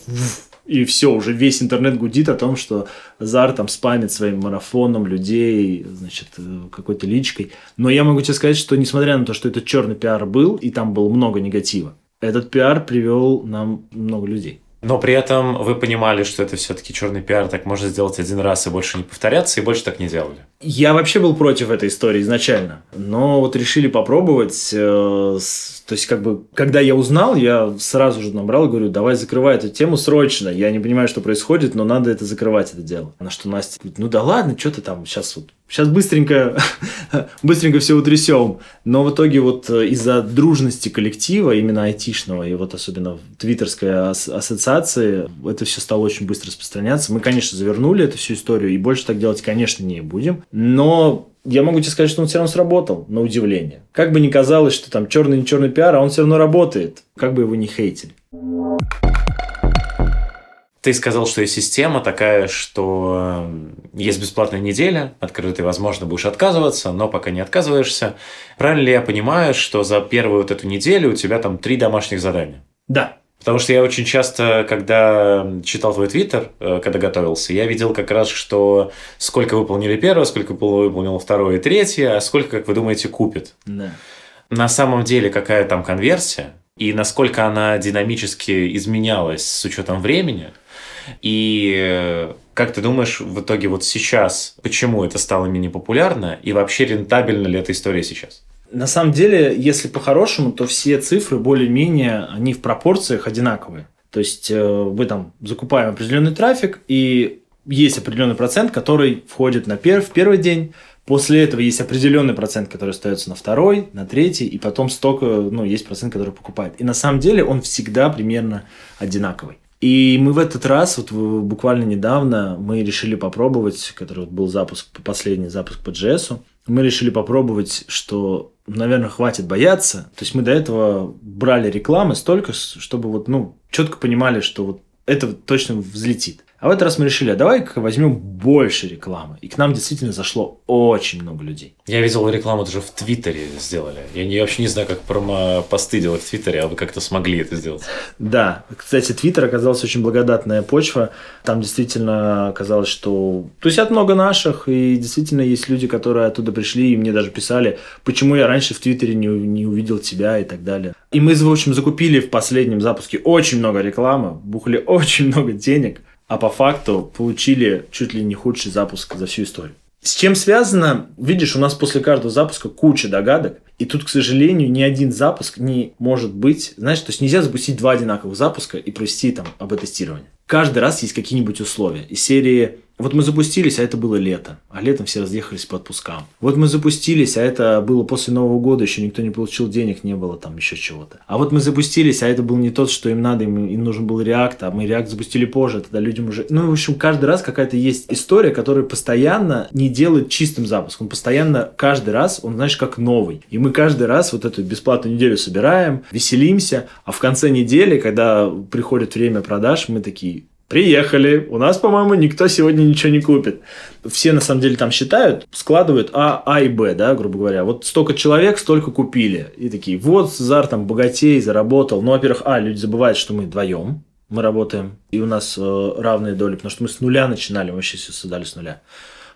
И все, уже весь интернет гудит о том, что Зар там спамит своим марафоном людей, значит, э, какой-то личкой. Но я могу тебе сказать, что несмотря на то, что этот черный пиар был, и там было много негатива, этот пиар привел нам много людей. Но при этом вы понимали, что это все-таки черный пиар, так можно сделать один раз и больше не повторяться, и больше так не делали. Я вообще был против этой истории изначально. Но вот решили попробовать. Э, то есть, как бы, когда я узнал, я сразу же набрал и говорю, давай закрывай эту тему срочно. Я не понимаю, что происходит, но надо это закрывать, это дело. На что Настя говорит, ну да ладно, что ты там сейчас вот Сейчас быстренько, быстренько все утрясем. Но в итоге вот э, из-за дружности коллектива, именно айтишного, и вот особенно твиттерской ассоциации, это все стало очень быстро распространяться. Мы, конечно, завернули эту всю историю, и больше так делать, конечно, не будем. Но я могу тебе сказать, что он все равно сработал, на удивление. Как бы ни казалось, что там черный не черный пиар, а он все равно работает, как бы его не хейтили. Ты сказал, что есть система такая, что есть бесплатная неделя, открытая, возможно, будешь отказываться, но пока не отказываешься. Правильно ли я понимаю, что за первую вот эту неделю у тебя там три домашних задания? Да. Потому что я очень часто, когда читал твой твиттер, э, когда готовился, я видел как раз, что сколько выполнили первое, сколько выполнил второе и третье, а сколько, как вы думаете, купит. Да. На самом деле, какая там конверсия, и насколько она динамически изменялась с учетом времени – и э, как ты думаешь, в итоге вот сейчас, почему это стало менее популярно и вообще рентабельна ли эта история сейчас? На самом деле, если по-хорошему, то все цифры более-менее, они в пропорциях одинаковые. То есть э, мы там закупаем определенный трафик, и есть определенный процент, который входит на пер в первый день, После этого есть определенный процент, который остается на второй, на третий, и потом столько, ну, есть процент, который покупает. И на самом деле он всегда примерно одинаковый. И мы в этот раз, вот буквально недавно, мы решили попробовать, который вот был запуск, последний запуск по JS, мы решили попробовать, что, наверное, хватит бояться. То есть мы до этого брали рекламы столько, чтобы вот, ну, четко понимали, что вот это точно взлетит. А в этот раз мы решили, а давай-ка возьмем больше рекламы. И к нам действительно зашло очень много людей. Я видел рекламу даже в Твиттере сделали. Я, не, вообще не знаю, как промо-посты делать в Твиттере, а вы как-то смогли это сделать. Да. Кстати, Твиттер оказался очень благодатная почва. Там действительно оказалось, что... То есть, от много наших, и действительно есть люди, которые оттуда пришли, и мне даже писали, почему я раньше в Твиттере не, не увидел тебя и так далее. И мы, в общем, закупили в последнем запуске очень много рекламы, бухали очень много денег а по факту получили чуть ли не худший запуск за всю историю. С чем связано? Видишь, у нас после каждого запуска куча догадок, и тут, к сожалению, ни один запуск не может быть, знаешь, то есть нельзя запустить два одинаковых запуска и провести там АБ-тестирование. Каждый раз есть какие-нибудь условия. Из серии вот мы запустились, а это было лето, а летом все разъехались по отпускам. Вот мы запустились, а это было после Нового года, еще никто не получил денег, не было там еще чего-то. А вот мы запустились, а это был не тот, что им надо, им, им нужен был React, а мы React запустили позже, тогда людям уже... Ну, в общем, каждый раз какая-то есть история, которая постоянно не делает чистым запуском. Он постоянно, каждый раз, он, знаешь, как новый. И мы каждый раз вот эту бесплатную неделю собираем, веселимся, а в конце недели, когда приходит время продаж, мы такие, Приехали. У нас, по-моему, никто сегодня ничего не купит. Все, на самом деле, там считают, складывают А, А и Б, да, грубо говоря. Вот столько человек, столько купили. И такие, вот Зар там богатей, заработал. Ну, во-первых, А, люди забывают, что мы вдвоем мы работаем. И у нас э, равные доли, потому что мы с нуля начинали, мы вообще все создали с нуля.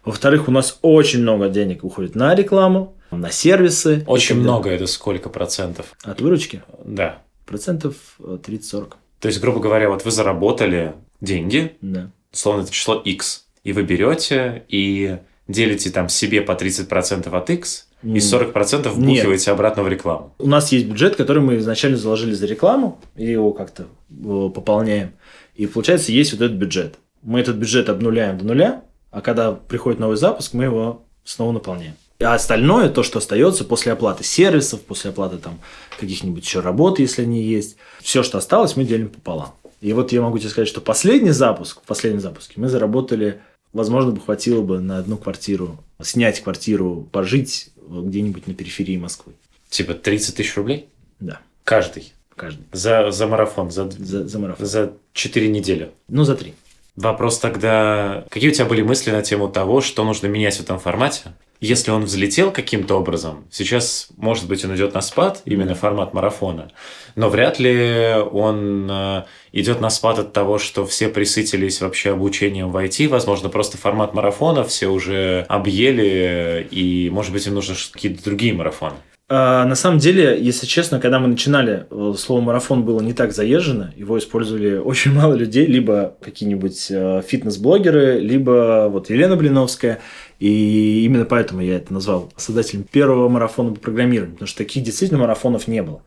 Во-вторых, у нас очень много денег уходит на рекламу, на сервисы. Очень много, это сколько процентов? От выручки? Да. Процентов 30-40. То есть, грубо говоря, вот вы заработали деньги, да. условно, это число X, и вы берете и делите там себе по 30% от X, и 40% вбухиваете Нет. обратно в рекламу. У нас есть бюджет, который мы изначально заложили за рекламу, и его как-то пополняем. И получается, есть вот этот бюджет. мы этот бюджет обнуляем до нуля, а когда приходит новый запуск, мы его снова наполняем. А остальное, то, что остается после оплаты сервисов, после оплаты там каких-нибудь еще работ, если они есть, все, что осталось, мы делим пополам. И вот я могу тебе сказать, что последний запуск, в последнем запуске мы заработали, возможно, бы хватило бы на одну квартиру, снять квартиру, пожить где-нибудь на периферии Москвы. Типа 30 тысяч рублей? Да. Каждый? Каждый. За, за марафон? За, за, за марафон. За 4 недели? Ну, за 3. Вопрос тогда, какие у тебя были мысли на тему того, что нужно менять в этом формате? Если он взлетел каким-то образом, сейчас, может быть, он идет на спад, именно формат марафона, но вряд ли он э, идет на спад от того, что все присытились вообще обучением в IT, возможно, просто формат марафона все уже объели, и, может быть, им нужны какие-то другие марафоны. А, на самом деле, если честно, когда мы начинали, э, слово марафон было не так заезжено, его использовали очень мало людей, либо какие-нибудь э, фитнес-блогеры, либо вот Елена Блиновская. И именно поэтому я это назвал создателем первого марафона по программированию, потому что таких действительно марафонов не было.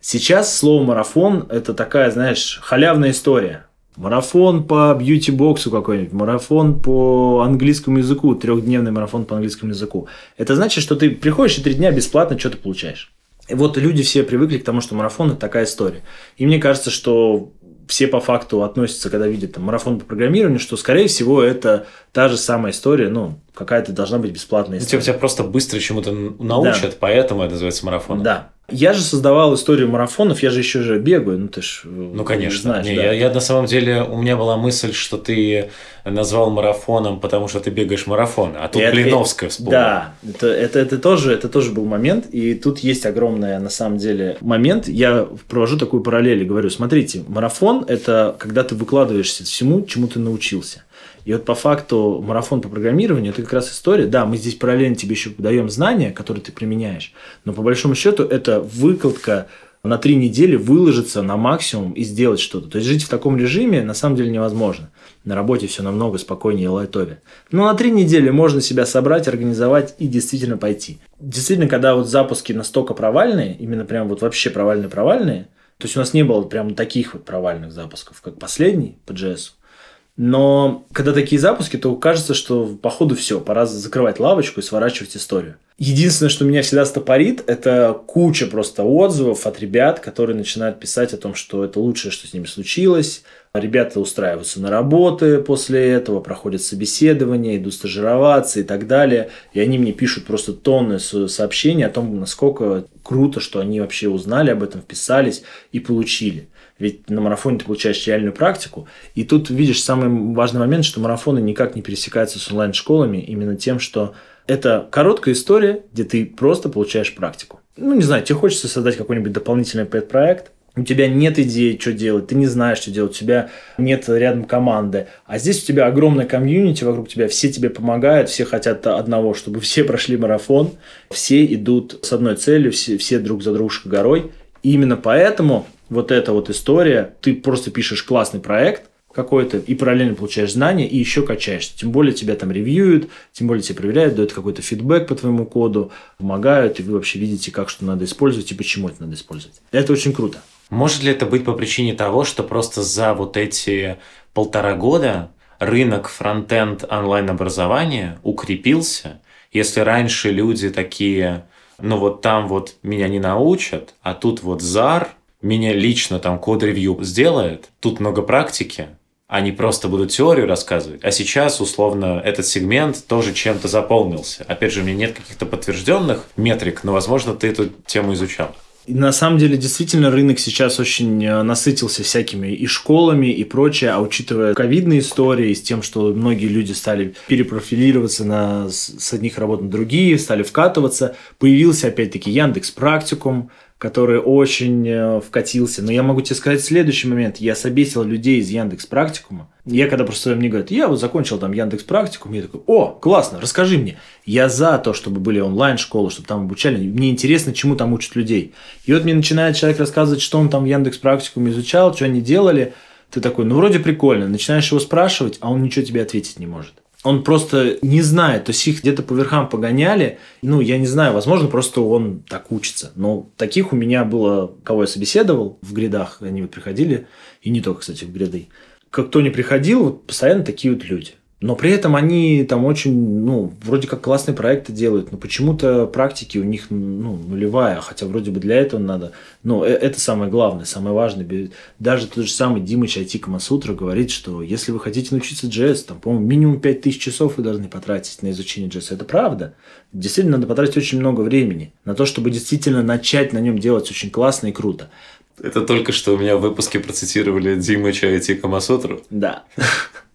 Сейчас слово марафон – это такая, знаешь, халявная история. Марафон по бьюти-боксу какой-нибудь, марафон по английскому языку, трехдневный марафон по английскому языку. Это значит, что ты приходишь и три дня бесплатно что-то получаешь. И вот люди все привыкли к тому, что марафон – это такая история. И мне кажется, что все по факту относятся, когда видят там, марафон по программированию, что, скорее всего, это та же самая история, ну, какая-то должна быть бесплатная история. Ну, тебя, просто быстро чему-то научат, да. поэтому это называется марафоном. Да. Я же создавал историю марафонов, я же еще же бегаю, ну ты ж э, Ну, конечно. Знаешь, Не, да. я, я на самом деле, у меня была мысль, что ты назвал марафоном, потому что ты бегаешь марафон, а тут это, Блиновская вспомнила. Да, это, это, это, тоже, это тоже был момент, и тут есть огромный, на самом деле, момент. Я провожу такую параллель и говорю, смотрите, марафон – это когда ты выкладываешься всему, чему ты научился. И вот по факту марафон по программированию – это как раз история. Да, мы здесь параллельно тебе еще даем знания, которые ты применяешь, но по большому счету это выкладка на три недели выложиться на максимум и сделать что-то. То есть жить в таком режиме на самом деле невозможно. На работе все намного спокойнее и лайтовее. Но на три недели можно себя собрать, организовать и действительно пойти. Действительно, когда вот запуски настолько провальные, именно прям вот вообще провальные-провальные, то есть у нас не было прям таких вот провальных запусков, как последний по JS, но когда такие запуски, то кажется, что по ходу все, пора закрывать лавочку и сворачивать историю. Единственное, что меня всегда стопорит, это куча просто отзывов от ребят, которые начинают писать о том, что это лучшее, что с ними случилось. Ребята устраиваются на работы после этого, проходят собеседование, идут стажироваться и так далее. И они мне пишут просто тонны сообщений о том, насколько круто, что они вообще узнали об этом, вписались и получили. Ведь на марафоне ты получаешь реальную практику. И тут видишь самый важный момент, что марафоны никак не пересекаются с онлайн-школами именно тем, что это короткая история, где ты просто получаешь практику. Ну, не знаю, тебе хочется создать какой-нибудь дополнительный пэт-проект, у тебя нет идеи, что делать, ты не знаешь, что делать, у тебя нет рядом команды. А здесь у тебя огромная комьюнити вокруг тебя, все тебе помогают, все хотят одного, чтобы все прошли марафон, все идут с одной целью, все, все друг за дружкой горой. И именно поэтому вот эта вот история, ты просто пишешь классный проект какой-то и параллельно получаешь знания и еще качаешься. Тем более тебя там ревьюют, тем более тебя проверяют, дают какой-то фидбэк по твоему коду, помогают, и вы вообще видите, как что надо использовать и почему это надо использовать. Это очень круто. Может ли это быть по причине того, что просто за вот эти полтора года рынок фронтенд онлайн-образования укрепился? Если раньше люди такие, ну вот там вот меня не научат, а тут вот ZAR, меня лично там код-ревью сделает, тут много практики, они просто будут теорию рассказывать. А сейчас, условно, этот сегмент тоже чем-то заполнился. Опять же, у меня нет каких-то подтвержденных метрик, но, возможно, ты эту тему изучал. И на самом деле, действительно, рынок сейчас очень э, насытился всякими и школами, и прочее, а учитывая ковидные истории, с тем, что многие люди стали перепрофилироваться на, с одних работ на другие, стали вкатываться, появился опять-таки Яндекс Практикум, который очень э, вкатился. Но я могу тебе сказать следующий момент. Я собесил людей из Яндекс Практикума. Я когда просто мне говорят, я вот закончил там Яндекс Практикум, я такой, о, классно, расскажи мне. Я за то, чтобы были онлайн-школы, чтобы там обучали. Мне интересно, чему там учат людей. И вот мне начинает человек рассказывать, что он там в Яндекс Практикуме изучал, что они делали. Ты такой, ну вроде прикольно. Начинаешь его спрашивать, а он ничего тебе ответить не может он просто не знает, то есть их где-то по верхам погоняли, ну, я не знаю, возможно, просто он так учится. Но таких у меня было, кого я собеседовал в грядах, они вот приходили, и не только, кстати, в гряды. Как кто ни приходил, вот постоянно такие вот люди. Но при этом они там очень, ну, вроде как классные проекты делают, но почему-то практики у них, ну, нулевая, хотя вроде бы для этого надо, ну, это самое главное, самое важное. Даже тот же самый Димыч IT Камасутра говорит, что если вы хотите научиться JS, там, по-моему, минимум 5000 часов вы должны потратить на изучение JS. Это правда. Действительно, надо потратить очень много времени на то, чтобы действительно начать на нем делать очень классно и круто. Это только что у меня в выпуске процитировали Димыча IT Камасутру. Да.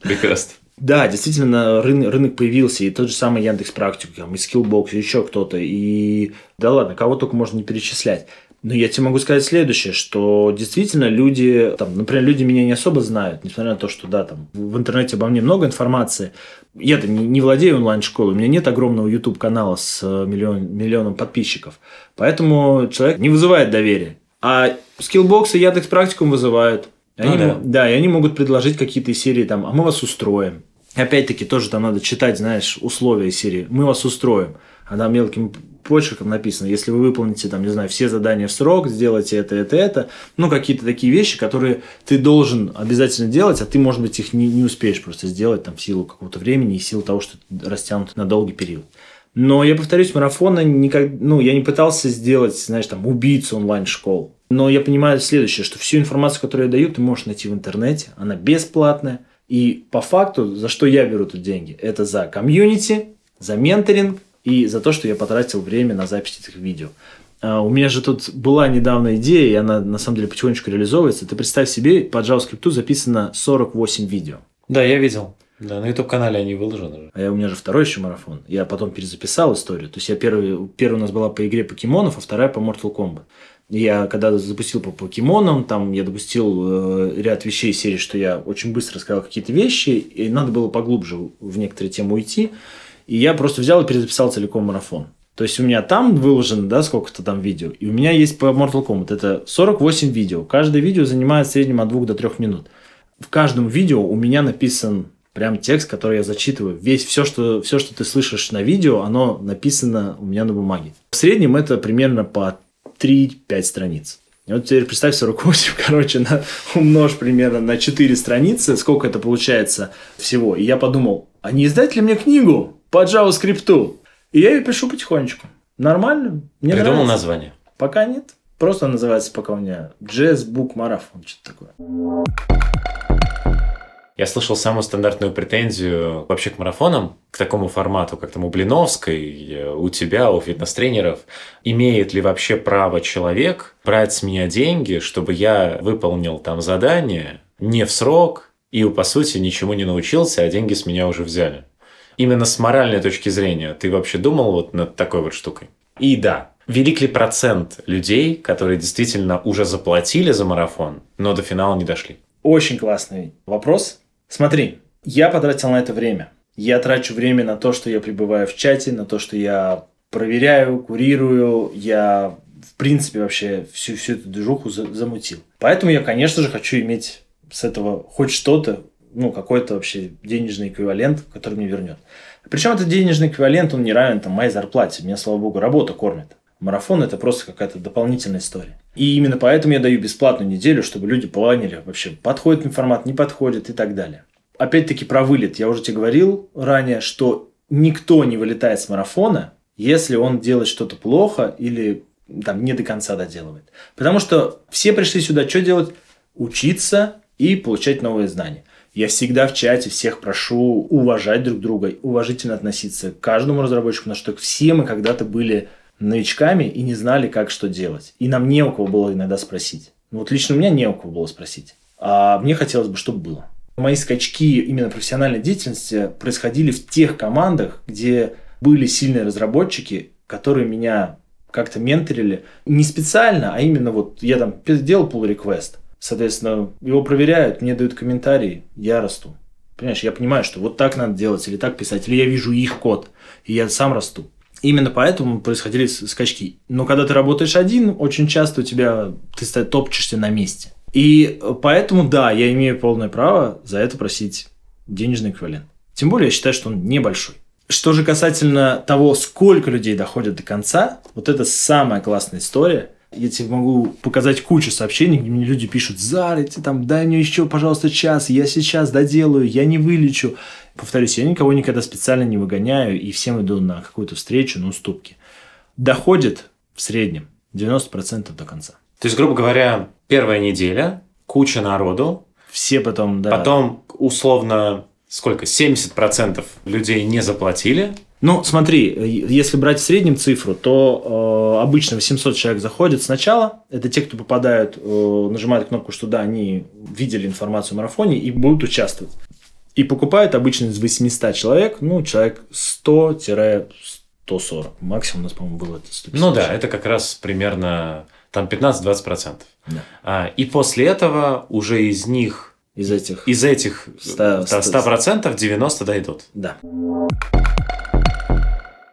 Прекрасно. Да, действительно, рынок, рынок появился, и тот же самый Яндекс Практику, и Skillbox, и еще кто-то, и да ладно, кого только можно не перечислять. Но я тебе могу сказать следующее, что действительно люди, там, например, люди меня не особо знают, несмотря на то, что да, там в интернете обо мне много информации. Я-то не, не владею онлайн-школой, у меня нет огромного YouTube канала с э, миллион, миллионом подписчиков. Поэтому человек не вызывает доверия. А и Яндекс Практикум вызывают. Они, ну, да. да, и они могут предложить какие-то серии там, а мы вас устроим. Опять-таки тоже там надо читать, знаешь, условия серии. Мы вас устроим. А там мелким почерком написано, если вы выполните, там, не знаю, все задания в срок, сделайте это, это, это. Ну, какие-то такие вещи, которые ты должен обязательно делать, а ты, может быть, их не, не успеешь просто сделать там в силу какого-то времени и в силу того, что растянут на долгий период. Но я повторюсь, марафона никак, ну, я не пытался сделать, знаешь, там, убийцу онлайн-школ. Но я понимаю следующее, что всю информацию, которую я даю, ты можешь найти в интернете. Она бесплатная. И по факту, за что я беру тут деньги? Это за комьюнити, за менторинг и за то, что я потратил время на запись этих видео. А, у меня же тут была недавно идея, и она на самом деле потихонечку реализовывается. Ты представь себе, по JavaScript записано 48 видео. Да, я видел. Да, на YouTube-канале они выложены. А я, у меня же второй еще марафон. Я потом перезаписал историю. То есть, я первый, первый у нас была по игре покемонов, а вторая по Mortal Kombat. Я когда запустил по покемонам, там я допустил э, ряд вещей серии, что я очень быстро сказал какие-то вещи, и надо было поглубже в некоторые темы уйти. И я просто взял и перезаписал целиком марафон. То есть у меня там выложено, да, сколько-то там видео, и у меня есть по Mortal Kombat, это 48 видео. Каждое видео занимает в среднем от 2 до 3 минут. В каждом видео у меня написан прям текст, который я зачитываю. Весь все, что, все, что ты слышишь на видео, оно написано у меня на бумаге. В среднем это примерно по 3-5 страниц. И вот теперь представь 48, короче, на, умножь примерно на 4 страницы, сколько это получается всего. И я подумал, а не издать ли мне книгу по JavaScript? И я ее пишу потихонечку. Нормально. Мне Придумал нравится. название? Пока нет. Просто называется пока у меня Jazz Book Marathon, что-то такое. Я слышал самую стандартную претензию вообще к марафонам, к такому формату, как там у Блиновской, у тебя, у фитнес-тренеров. Имеет ли вообще право человек брать с меня деньги, чтобы я выполнил там задание не в срок и, по сути, ничему не научился, а деньги с меня уже взяли? Именно с моральной точки зрения, ты вообще думал вот над такой вот штукой? И да, велик ли процент людей, которые действительно уже заплатили за марафон, но до финала не дошли? Очень классный вопрос. Смотри, я потратил на это время. Я трачу время на то, что я пребываю в чате, на то, что я проверяю, курирую, я в принципе вообще всю, всю эту движуху за, замутил. Поэтому я, конечно же, хочу иметь с этого хоть что-то, ну, какой-то вообще денежный эквивалент, который мне вернет. Причем этот денежный эквивалент, он не равен там, моей зарплате. Меня, слава богу, работа кормит. Марафон – это просто какая-то дополнительная история. И именно поэтому я даю бесплатную неделю, чтобы люди поняли вообще, подходит мне формат, не подходит и так далее. Опять-таки про вылет. Я уже тебе говорил ранее, что никто не вылетает с марафона, если он делает что-то плохо или там не до конца доделывает. Потому что все пришли сюда что делать? Учиться и получать новые знания. Я всегда в чате всех прошу уважать друг друга, уважительно относиться к каждому разработчику, потому что все мы когда-то были новичками и не знали, как что делать. И нам не у кого было иногда спросить. Ну, вот лично у меня не у кого было спросить. А мне хотелось бы, чтобы было. Мои скачки именно профессиональной деятельности происходили в тех командах, где были сильные разработчики, которые меня как-то менторили. Не специально, а именно вот я там делал pull request. Соответственно, его проверяют, мне дают комментарии, я расту. Понимаешь, я понимаю, что вот так надо делать, или так писать, или я вижу их код, и я сам расту. Именно поэтому происходили скачки. Но когда ты работаешь один, очень часто у тебя ты топчешься на месте. И поэтому, да, я имею полное право за это просить денежный эквивалент. Тем более, я считаю, что он небольшой. Что же касательно того, сколько людей доходят до конца, вот это самая классная история. Я тебе могу показать кучу сообщений, где мне люди пишут, Зара, ты там, дай мне еще, пожалуйста, час, я сейчас доделаю, я не вылечу. Повторюсь, я никого никогда специально не выгоняю, и всем иду на какую-то встречу, на уступки. Доходит в среднем 90% до конца. То есть, грубо говоря, первая неделя, куча народу, Все потом, да. потом условно сколько, 70% людей не заплатили, Ну, смотри, если брать в среднем цифру, то э, обычно 800 человек заходят сначала. Это те, кто попадают, э, нажимают кнопку, что да, они видели информацию о марафоне и будут участвовать. И покупают обычно из 800 человек, ну, человек 100-140. Максимум у нас, по-моему, было это 150 ну да, это как раз примерно там 15-20%. Да. А, и после этого уже из них, Из этих... из этих Ста- да, ста- 100% 90 дойдут. Да.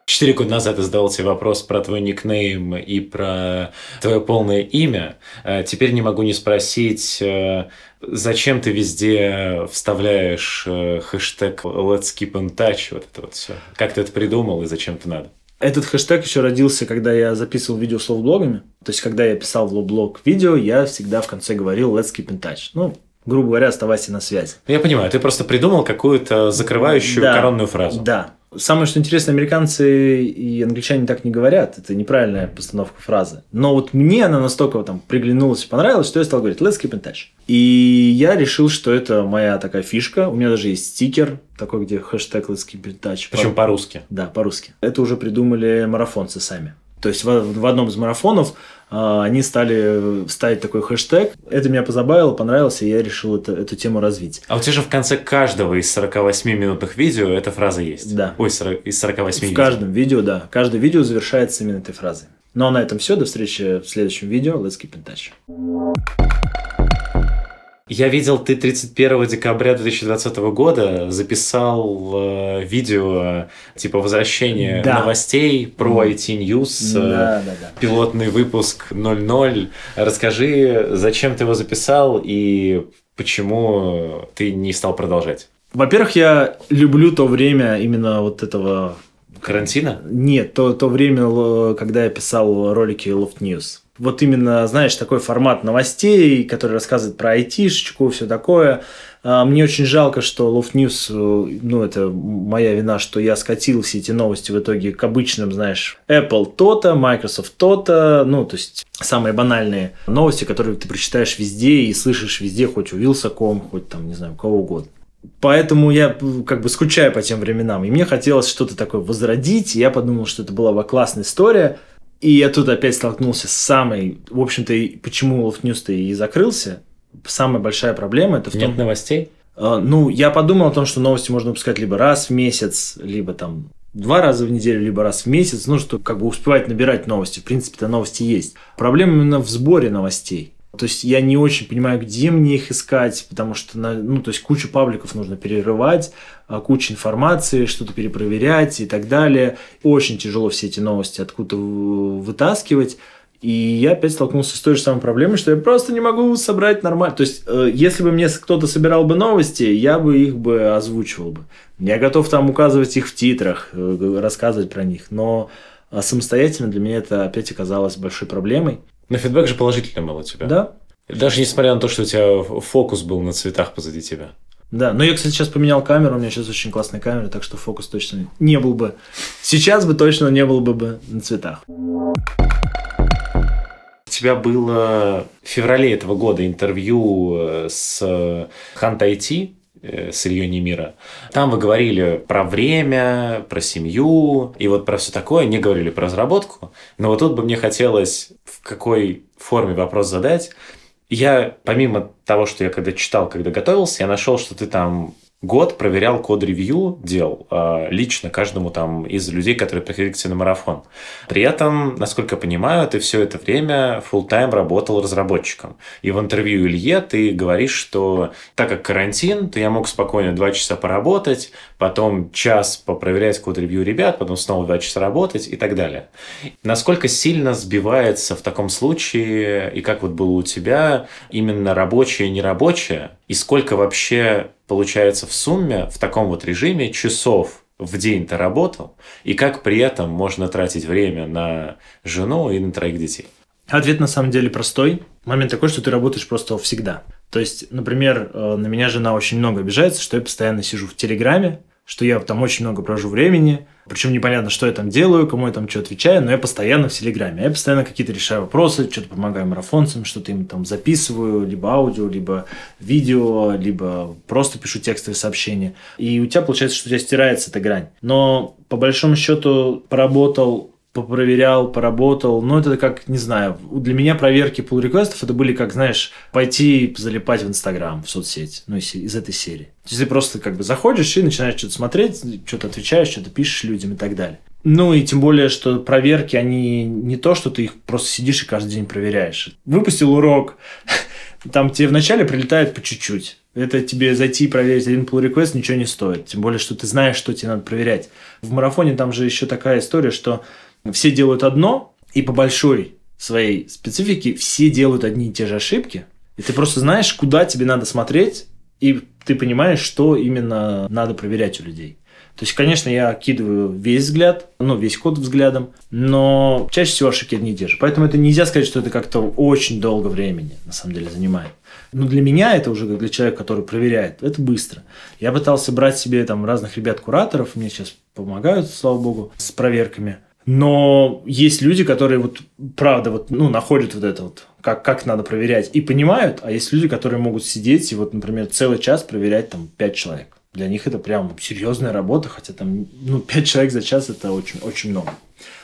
Четыре года назад я задал тебе вопрос про твой никнейм и про твое полное имя. Э, Теперь не могу не спросить, э, зачем ты везде вставляешь э, хэштег Let's Keep in Touch, вот это вот все. Как ты это придумал и зачем это надо? Этот хэштег еще родился, когда я записывал видео с лоу-блогами. То есть, когда я писал в лоу-блог видео, я всегда в конце говорил «Let's keep in touch». Ну, грубо говоря, оставайся на связи. Я понимаю, ты просто придумал какую-то закрывающую Да. коронную фразу. Да. Самое, что интересно, американцы и англичане так не говорят. Это неправильная постановка фразы. Но вот мне она настолько там приглянулась и понравилась, что я стал говорить «let's keep in touch». И я решил, что это моя такая фишка. У меня даже есть стикер такой, где хэштег «let's keep in touch». Причем по-русски. Да, по-русски. Это уже придумали марафонцы сами. То есть в, в одном из марафонов они стали ставить такой хэштег. Это меня позабавило, понравилось, и я решил это- эту тему развить. А у тебя же в конце каждого из 48-минутных видео эта фраза есть. Да. Ой, 40 из 48 В видео. каждом видео, да. Каждое видео завершается именно этой фразой. Ну а на этом все. До встречи в следующем видео. Let's keep in touch. Я видел, ты 31 декабря 2020 года записал э, видео типа возвращения Да. новостей про IT News, э, Да, да, да. пилотный выпуск 00. Расскажи, зачем ты его записал и почему ты не стал продолжать? Во-первых, я люблю то время именно вот этого... Карантина? Нет, то, то время, когда я писал ролики Loft News. Вот именно, знаешь, такой формат новостей, который рассказывает про айтишечку, все такое. А, Мне очень жалко, что Loft News, э, ну, это моя вина, что я скатил все эти новости в итоге к обычным, знаешь, Apple то-то, Microsoft то-то, ну, то есть самые банальные новости, которые ты прочитаешь везде и слышишь везде, хоть у Вилсаком, хоть там, не знаю, кого угодно. Поэтому я п, как бы скучаю по тем временам. И мне хотелось что-то такое возродить. И я подумал, что это была бы классная история. И я тут опять столкнулся с самой, в общем-то, почему Love News-то и закрылся. Самая большая проблема это в том, Нет новостей? Э, Ну, я подумал о том, что новости можно выпускать либо раз в месяц, либо там два раза в неделю, либо раз в месяц, ну, чтобы как бы успевать набирать новости. В принципе-то новости есть. Проблема именно в сборе новостей. То есть я не очень понимаю, где мне их искать, потому что, ну, то есть кучу пабликов нужно перерывать, а, кучу информации, что-то перепроверять и так далее. Очень тяжело все эти новости откуда-то вытаскивать. И я опять столкнулся с той же самой проблемой, что я просто не могу собрать нормально. То есть, э, если бы мне кто-то собирал бы новости, я бы их бы озвучивал бы. Я готов там указывать их в титрах, э, рассказывать про них, но а, самостоятельно для меня это опять оказалось большой проблемой. Но фидбэк же положительный был у тебя. Да, Даже несмотря на то, что у тебя фокус был на цветах позади тебя. да. Но я, кстати, сейчас поменял камеру, у меня сейчас очень классная камера, так что фокус точно не был бы. Сейчас бы точно не был бы, бы на цветах. У тебя было в феврале этого года интервью э, с Hunt IT, с Ильей Немира. Там вы говорили про время, про семью и вот про все такое, не говорили про разработку. Но вот тут бы мне хотелось в какой форме вопрос задать. Я, помимо того, что я когда читал, когда готовился, я нашел, что ты там год проверял код-ревью дел э, лично каждому там из людей, которые приходили к тебе на марафон. При этом, насколько я понимаю, ты все это время full тайм работал разработчиком. И в интервью Илье ты говоришь, что так как карантин, то я мог спокойно два часа поработать, потом час попроверять код-ревью ребят, потом снова два часа работать и так далее. Насколько сильно сбивается в таком случае, и как вот было у тебя, именно рабочее и нерабочее, и сколько вообще получается в сумме в таком вот режиме часов в день ты работал, и как при этом можно тратить время на жену и на троих детей? Ответ на самом деле простой. Момент такой, что ты работаешь просто всегда. То есть, например, э, на меня жена очень много обижается, что я постоянно сижу в Телеграме, что я там очень много провожу времени, причем непонятно, что я там делаю, кому я там что отвечаю, но я постоянно в Телеграме. Я постоянно какие-то решаю вопросы, что-то помогаю марафонцам, что-то им там записываю, либо аудио, либо видео, либо просто пишу текстовые сообщения. И у тебя получается, что у тебя стирается эта грань. Но по большому счету поработал попроверял, поработал. Ну, это как, не знаю, для меня проверки pull реквестов это были как, знаешь, пойти залипать в Инстаграм, в соцсеть, ну, из, из этой серии. То есть ты просто как бы заходишь и начинаешь что-то смотреть, что-то отвечаешь, что-то пишешь людям и так далее. Ну и тем более, что проверки, они не то, что ты их просто сидишь и каждый день проверяешь. Выпустил урок, там тебе вначале прилетает по чуть-чуть. Это тебе зайти и проверить один pull request ничего не стоит. Тем более, что ты знаешь, что тебе надо проверять. В марафоне там же еще такая история, что все делают одно, и по большой своей специфике все делают одни и те же ошибки, и ты просто знаешь, куда тебе надо смотреть, и ты понимаешь, что именно надо проверять у людей. То есть, конечно, я кидываю весь взгляд, ну, весь код взглядом, но чаще всего ошибки одни и те же. Поэтому это нельзя сказать, что это как-то очень долго времени, на самом деле, занимает. Но для меня это уже как для человека, который проверяет, это быстро. Я пытался брать себе там разных ребят-кураторов, мне сейчас помогают, слава богу, с проверками – но есть люди, которые вот правда вот, ну, находят вот это вот, как, как надо проверять, и понимают, а есть люди, которые могут сидеть и вот, например, целый час проверять там пять человек. Для них это прям серьезная работа, хотя там, ну, пять человек за час это очень, очень много.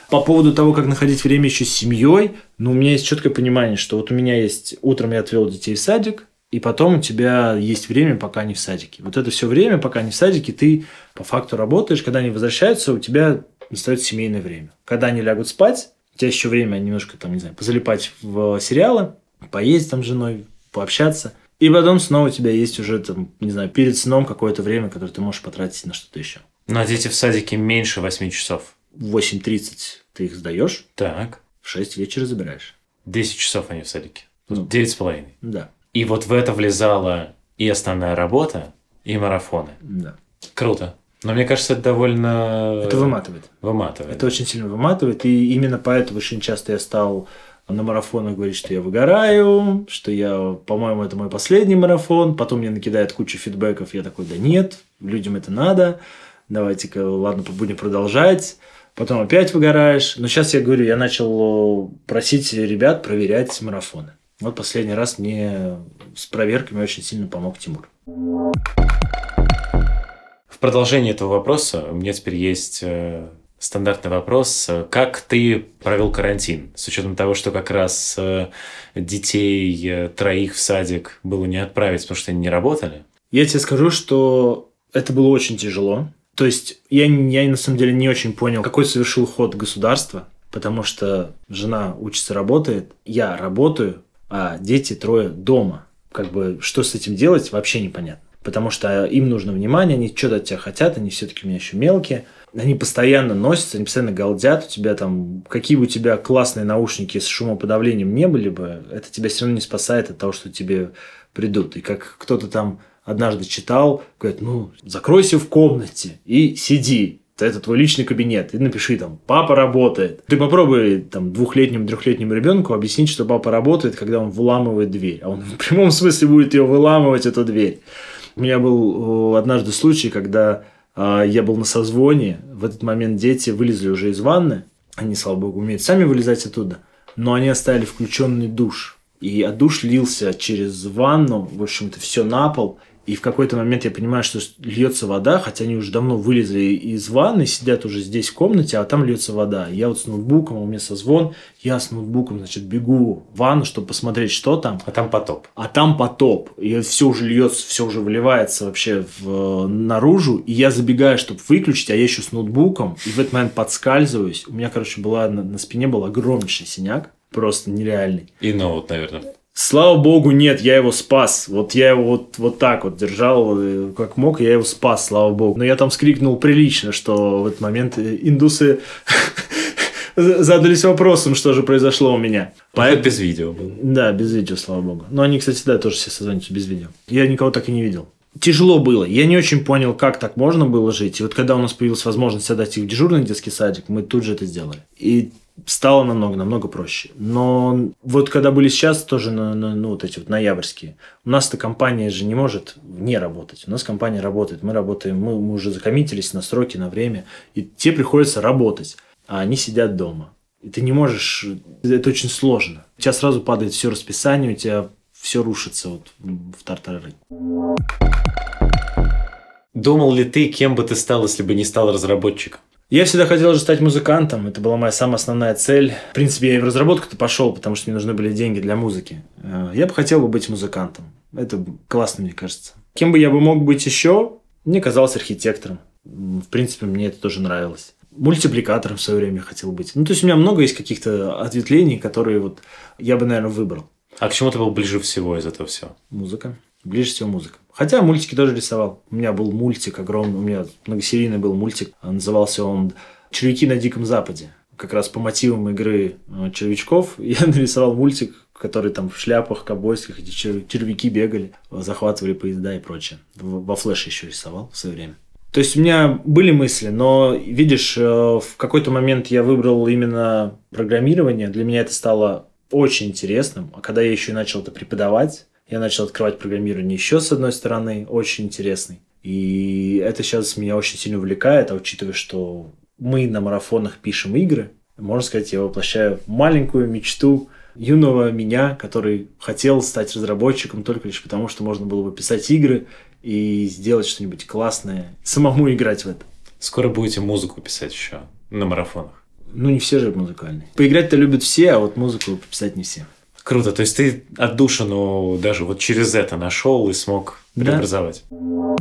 По поводу того, как находить время еще с семьей, ну, у меня есть четкое понимание, что вот у меня есть, утром я отвел детей в садик, и потом у тебя есть время, пока они в садике. Вот это все время, пока они в садике, ты по факту работаешь, когда они возвращаются, у тебя настает семейное время. Когда они лягут спать, у тебя еще время немножко там, не знаю, позалипать в сериалы, поесть там с женой, пообщаться. И потом снова у тебя есть уже там, не знаю, перед сном какое-то время, которое ты можешь потратить на что-то еще. А дети в садике меньше 8 часов. В 8.30 ты их сдаешь. Так. В 6 вечера забираешь. 10 часов они в садике. Ну, 9,5. Да. И вот в это влезала и основная работа, и марафоны. Да. Круто. Но мне кажется, это довольно... Это выматывает. Выматывает. Это очень сильно выматывает. И именно поэтому очень часто я стал на марафонах говорить, что я выгораю, что я, по-моему, это мой последний марафон. Потом мне накидают кучу фидбэков. Я такой, да нет, людям это надо. Давайте-ка, ладно, будем продолжать. Потом опять выгораешь. Но сейчас я говорю, я начал просить ребят проверять марафоны. Вот последний раз мне с проверками очень сильно помог Тимур. В продолжение этого вопроса у меня теперь есть э, стандартный вопрос. Как ты провел карантин? С учетом того, что как раз э, детей э, троих в садик было не отправить, потому что они не работали? Я тебе скажу, что это было очень тяжело. То есть я, я на самом деле не очень понял, какой совершил ход государства, потому что жена учится, работает, я работаю, а дети трое дома. Как бы что с этим делать, вообще непонятно потому что им нужно внимание, они что-то от тебя хотят, они все-таки у меня еще мелкие. Они постоянно носятся, они постоянно галдят, у тебя там, какие бы у тебя классные наушники с шумоподавлением не были бы, это тебя все равно не спасает от того, что тебе придут. И как кто-то там однажды читал, говорит, ну, закройся в комнате и сиди это твой личный кабинет, и напиши там, папа работает. Ты попробуй там двухлетнему, трехлетнему ребенку объяснить, что папа работает, когда он выламывает дверь, а он в прямом смысле будет ее выламывать, эту дверь. У меня был однажды случай, когда а, я был на созвоне, в этот момент дети вылезли уже из ванны, они, слава богу, умеют сами вылезать оттуда, но они оставили включенный душ. И а душ лился через ванну, в общем-то, все на пол. И в какой-то момент я понимаю, что льется вода, хотя они уже давно вылезли из ванны, сидят уже здесь в комнате, а там льется вода. Я вот с ноутбуком, у меня созвон, я с ноутбуком, значит, бегу в ванну, чтобы посмотреть, что там. А там потоп. А там потоп. И все уже льется, все уже выливается вообще в, наружу. И я забегаю, чтобы выключить, а я еще с ноутбуком. И в этот момент подскальзываюсь. У меня, короче, была на, на спине был огромнейший синяк. Просто нереальный. И ноут, наверное. Слава богу, нет, я его спас. Вот я его вот, вот так вот держал, э, как мог, я его спас, слава богу. Но я там скрикнул прилично, что в этот момент э, индусы задались вопросом, что же произошло у меня. Поэтому... без видео был. Да, без видео, слава богу. Но они, кстати, да, тоже все созвонятся без видео. Я никого так и не видел. Тяжело было. Я не очень понял, как так можно было жить. И вот когда у нас появилась возможность отдать их в дежурный детский садик, мы тут же это сделали. И стало намного, намного проще. Но вот когда были сейчас тоже на, на, ну, вот эти вот ноябрьские, у нас-то компания же не может не работать. У нас компания работает, мы работаем, мы, мы уже закоммитились на сроки, на время, и те приходится работать, а они сидят дома. И ты не можешь, это очень сложно. У тебя сразу падает все расписание, у тебя все рушится вот в тартары. Думал ли ты, кем бы ты стал, если бы не стал разработчиком? Я всегда хотел же стать музыкантом. Это была моя самая основная цель. В принципе, я и в разработку-то пошел, потому что мне нужны были деньги для музыки. Э, я бы хотел бы быть музыкантом. Это классно, мне кажется. Кем бы я бы мог быть еще? Мне казалось архитектором. В принципе, мне это тоже нравилось. Мультипликатором в свое время хотел быть. Ну, то есть у меня много есть каких-то ответвлений, которые вот я бы, наверное, выбрал. А к чему ты был ближе всего из этого всего? Музыка. Ближе всего музыка. Хотя мультики тоже рисовал. У меня был мультик огромный, у меня многосерийный был мультик. Назывался он «Червяки на Диком Западе». Как раз по мотивам игры э, червячков я нарисовал мультик, который там в шляпах, кобойских, эти червяки бегали, захватывали поезда и прочее. Во флеше еще рисовал в свое время. То есть у меня были мысли, но видишь, э, в какой-то момент я выбрал именно программирование. Для меня это стало очень интересным. А когда я еще начал это преподавать, я начал открывать программирование еще с одной стороны, очень интересный. И это сейчас меня очень сильно увлекает, а учитывая, что мы на марафонах пишем игры, можно сказать, я воплощаю маленькую мечту юного меня, который хотел стать разработчиком только лишь потому, что можно было бы писать игры и сделать что-нибудь классное, самому играть в это. Скоро будете музыку писать еще на марафонах. Ну, не все же музыкальные. Поиграть-то любят все, а вот музыку писать не все. Круто. То есть ты отдушину даже вот через это нашел и смог преобразовать. Да.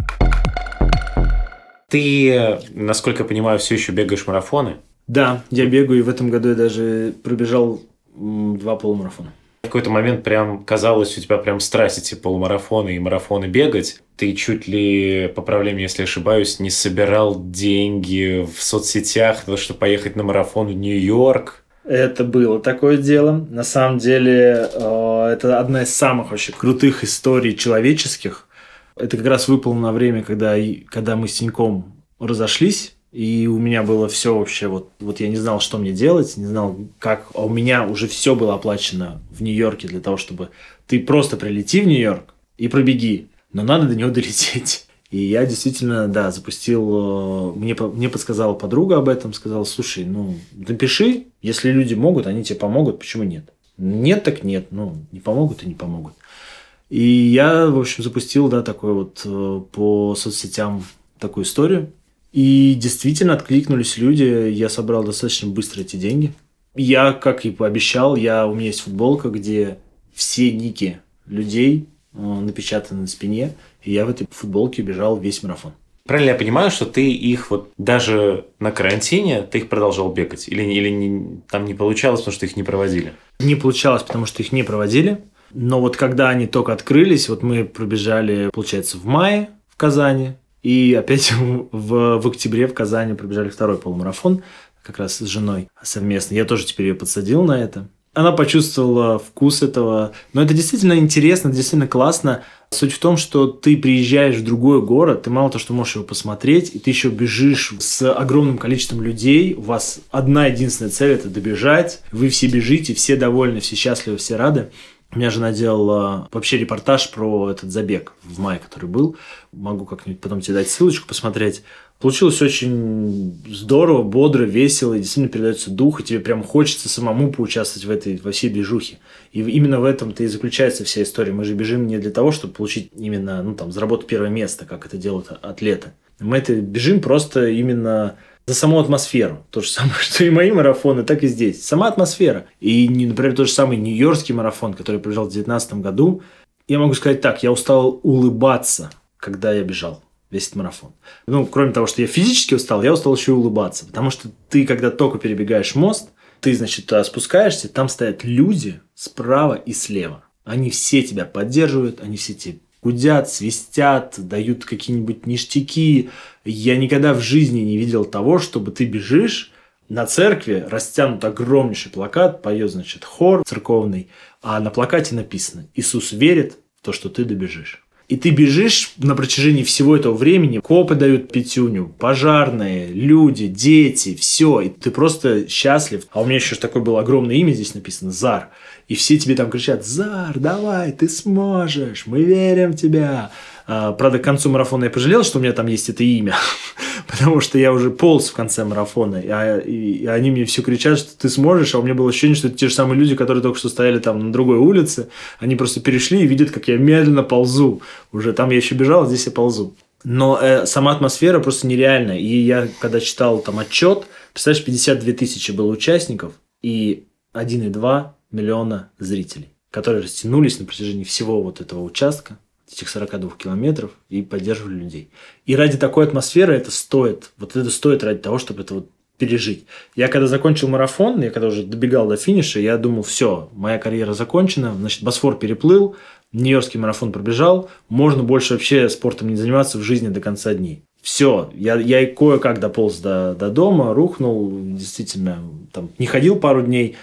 Ты, насколько я понимаю, все еще бегаешь марафоны? Да, я бегаю, и в этом году я даже пробежал два полумарафона. В какой-то момент прям казалось, у тебя прям страсть эти полумарафоны и марафоны бегать. Ты чуть ли, поправляй меня, если ошибаюсь, не собирал деньги в соцсетях, чтобы поехать на марафон в Нью-Йорк. Это было такое дело. На самом деле, э, это одна из самых вообще крутых историй человеческих. Это как раз выпало на время, когда, когда мы с Тиньком разошлись. И у меня было все вообще, вот, вот я не знал, что мне делать, не знал, как, а у меня уже все было оплачено в Нью-Йорке для того, чтобы ты просто прилети в Нью-Йорк и пробеги, но надо до него долететь. И я действительно, да, запустил, э, мне, мне подсказала подруга об этом, сказала, слушай, ну, напиши, если люди могут, они тебе помогут, почему нет? Нет, так нет, ну, не помогут и не помогут. И я, в общем, запустил, да, такой вот э, по соцсетям такую историю. И действительно откликнулись люди, я собрал достаточно быстро эти деньги. Я, как и пообещал, я, у меня есть футболка, где все ники людей напечатаны на спине, и я в этой футболке бежал весь марафон. Правильно я понимаю, что ты их вот даже на карантине ты их продолжал бегать? Или, или не, там не получалось, потому что их не проводили? Не получалось, потому что их не проводили. Но вот когда они только открылись, вот мы пробежали, получается, в мае в Казани, и опять в, в октябре в Казани пробежали второй полумарафон, как раз с женой совместно. Я тоже теперь ее подсадил на это она почувствовала вкус этого. Но это действительно интересно, действительно классно. Суть в том, что ты приезжаешь в другой город, ты мало того, что можешь его посмотреть, и ты еще бежишь с огромным количеством людей. У вас одна единственная цель – это добежать. Вы все бежите, все довольны, все счастливы, все рады. У меня жена делала вообще репортаж про этот забег в мае, который был. Могу как-нибудь потом тебе дать ссылочку посмотреть. Получилось очень здорово, бодро, весело, и действительно передается дух, и тебе прям хочется самому поучаствовать в этой, во всей движухе. И именно в этом-то и заключается вся история. Мы же бежим не для того, чтобы получить именно, ну там, заработать первое место, как это делают атлеты. Мы это бежим просто именно за саму атмосферу. То же самое, что и мои марафоны, так и здесь. Сама атмосфера. И, например, тот же самый Нью-Йоркский марафон, который пробежал в 2019 году, я могу сказать так, я устал улыбаться, когда я бежал весь этот марафон. Ну, кроме того, что я физически устал, я устал еще и улыбаться. Потому что ты, когда только перебегаешь мост, ты, значит, спускаешься, там стоят люди справа и слева. Они все тебя поддерживают, они все тебе гудят, свистят, дают какие-нибудь ништяки. Я никогда в жизни не видел того, чтобы ты бежишь, на церкви растянут огромнейший плакат, поет, значит, хор церковный, а на плакате написано «Иисус верит в то, что ты добежишь». И ты бежишь на протяжении всего этого времени, копы дают пятюню, пожарные, люди, дети, все, и ты просто счастлив. А у меня еще такое было огромное имя здесь написано, Зар. И все тебе там кричат, Зар, давай, ты сможешь, мы верим в тебя. А, правда, к концу марафона я пожалел, что у меня там есть это имя, потому что я уже полз в конце марафона, а, и, и они мне все кричат, что ты сможешь, а у меня было ощущение, что это те же самые люди, которые только что стояли там на другой улице, они просто перешли и видят, как я медленно ползу. Уже там я еще бежал, а здесь я ползу. Но э, сама атмосфера просто нереальная. И я, когда читал там отчет, представляешь, 52 тысячи было участников и 1,2 миллиона зрителей, которые растянулись на протяжении всего вот этого участка этих 42 километров и поддерживали людей. И ради такой атмосферы это стоит, вот это стоит ради того, чтобы это вот пережить. Я когда закончил марафон, я когда уже добегал до финиша, я думал, все, моя карьера закончена, значит, Босфор переплыл, Нью-Йоркский марафон пробежал, можно больше вообще спортом не заниматься в жизни до конца дней. Все, я, я и кое-как дополз до, до дома, рухнул, действительно, там, не ходил пару дней,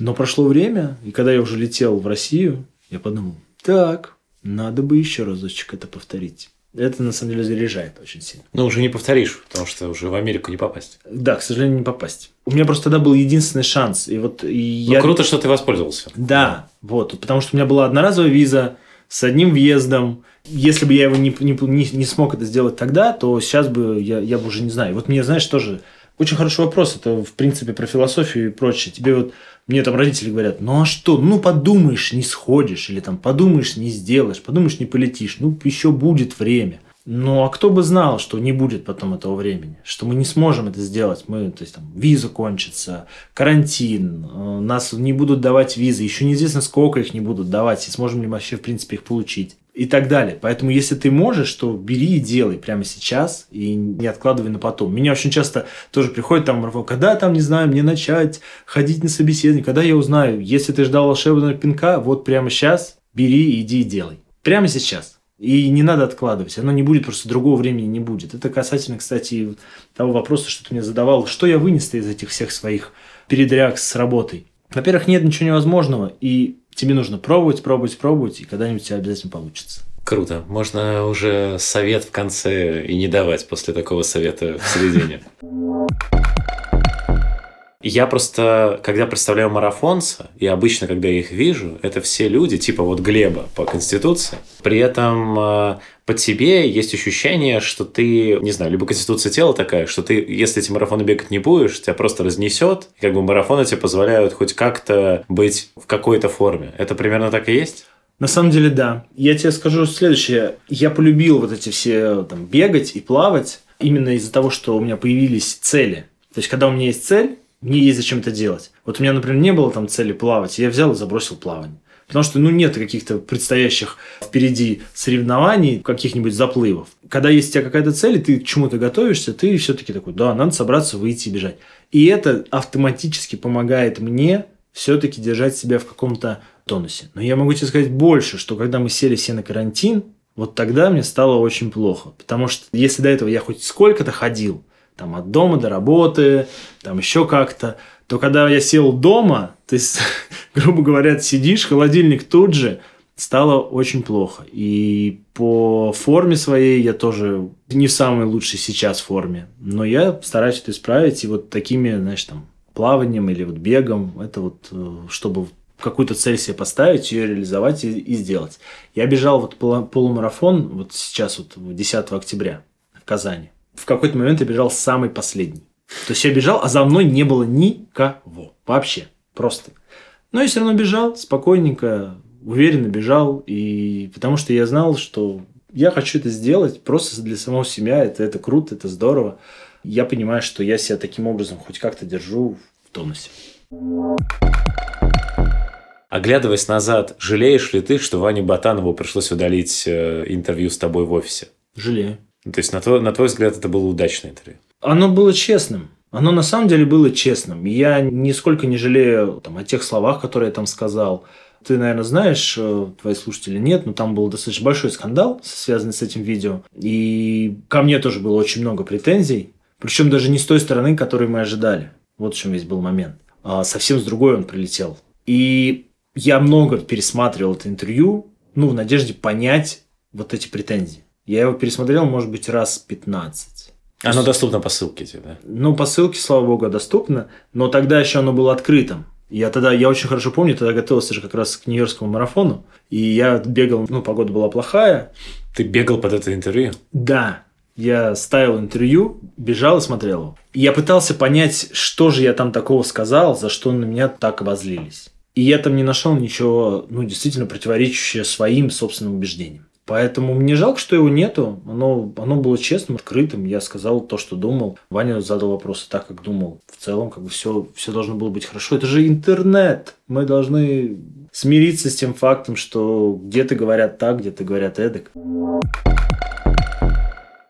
но прошло время, и когда я уже летел в Россию, я подумал, так, надо бы еще разочек это повторить. Это на самом деле заряжает очень сильно. Но уже не повторишь, потому что уже в Америку не попасть. Да, к сожалению, не попасть. У меня просто тогда был единственный шанс. И вот и ну, я... круто, что ты воспользовался. Да, вот. Потому что у меня была одноразовая виза с одним въездом. Если бы я его не, не, не, не смог это сделать тогда, то сейчас бы я, я бы уже не знаю. Вот мне, знаешь, тоже очень хороший вопрос. Это, в принципе, про философию и прочее. Тебе вот мне там родители говорят, ну а что, ну подумаешь, не сходишь, или там подумаешь, не сделаешь, подумаешь, не полетишь, ну еще будет время. Ну, а кто бы знал, что не будет потом этого времени, что мы не сможем это сделать. Мы, то есть, там, виза кончится, карантин, э, нас не будут давать визы, еще неизвестно, сколько их не будут давать, и сможем ли мы вообще, в принципе, их получить и так далее. Поэтому, если ты можешь, то бери и делай прямо сейчас и не откладывай на потом. Меня очень часто тоже приходит там марафон, когда там, не знаю, мне начать ходить на собеседование, когда я узнаю, если ты ждал волшебного пинка, вот прямо сейчас бери, иди и делай. Прямо сейчас. И не надо откладывать, оно не будет, просто другого времени не будет. Это касательно, кстати, того вопроса, что ты мне задавал, что я вынес из этих всех своих передряг с работой. Во-первых, нет ничего невозможного, и тебе нужно пробовать, пробовать, пробовать, и когда-нибудь у тебя обязательно получится. Круто. Можно уже совет в конце и не давать после такого совета в середине. Я просто, когда представляю марафонца, и обычно, когда я их вижу, это все люди, типа вот Глеба по Конституции. При этом э, по тебе есть ощущение, что ты, не знаю, либо конституция тела такая, что ты, если эти марафоны бегать не будешь, тебя просто разнесет. И как бы марафоны тебе позволяют хоть как-то быть в какой-то форме. Это примерно так и есть? На самом деле, да. Я тебе скажу следующее. Я полюбил вот эти все там бегать и плавать именно из-за того, что у меня появились цели. То есть, когда у меня есть цель, мне есть зачем это делать. Вот у меня, например, не было там цели плавать, я взял и забросил плавание. Потому что, ну, нет каких-то предстоящих впереди соревнований, каких-нибудь заплывов. Когда есть у тебя какая-то цель, и ты к чему-то готовишься, ты все-таки такой, да, надо собраться, выйти и бежать. И это автоматически помогает мне все-таки держать себя в каком-то тонусе. Но я могу тебе сказать больше, что когда мы сели все на карантин, вот тогда мне стало очень плохо. Потому что если до этого я хоть сколько-то ходил, там от дома до работы, там еще как-то, то когда я сел дома, то есть, грубо говоря, сидишь, холодильник тут же, стало очень плохо. И по форме своей я тоже не в самой лучшей сейчас форме. Но я стараюсь это исправить. И вот такими, знаешь, там, плаванием или вот бегом, это вот, э, чтобы какую-то цель себе поставить, ее реализовать и, и сделать. Я бежал вот полумарафон вот сейчас вот 10 октября в Казани. В какой-то момент я бежал самый последний. То есть я бежал, а за мной не было никого. Вообще. Просто. Но я все равно бежал спокойненько, уверенно бежал. И потому что я знал, что я хочу это сделать просто для самого себя. Это, это круто, это здорово. Я понимаю, что я себя таким образом хоть как-то держу в тонусе. Оглядываясь назад, жалеешь ли ты, что Ване Ботанову пришлось удалить э, интервью с тобой в офисе? Жалею. То есть, на твой, на твой взгляд, это было удачное интервью? Оно было честным. Оно на самом деле было честным. Я нисколько не жалею там, о тех словах, которые я там сказал. Ты, наверное, знаешь, э, твои слушатели нет, но там был достаточно большой скандал, связанный с этим видео. И ко мне тоже было очень много претензий. Причем даже не с той стороны, которую мы ожидали. Вот в чем весь был момент. А совсем с другой он прилетел. И я много пересматривал это интервью, ну, в надежде понять, вот эти претензии. Я его пересмотрел, может быть, раз 15. Оно доступно по ссылке тебе, да? Ну, по ссылке, слава богу, доступно, но тогда еще оно было открытым. Я тогда, я очень хорошо помню, тогда готовился же как раз к Нью-Йоркскому марафону, и я бегал, ну, погода была плохая. Ты бегал под это интервью? Да, я ставил интервью, бежал и смотрел его. И я пытался понять, что же я там такого сказал, за что на меня так обозлились. И я там не нашел ничего, ну, действительно противоречащего своим собственным убеждениям. Поэтому мне жалко, что его нету. Оно, оно было честным, открытым. Я сказал то, что думал. Ваня задал вопросы так, как думал. В целом, как бы все, все должно было быть хорошо. Это же интернет. Мы должны смириться с тем фактом, что где-то говорят так, где-то говорят эдак.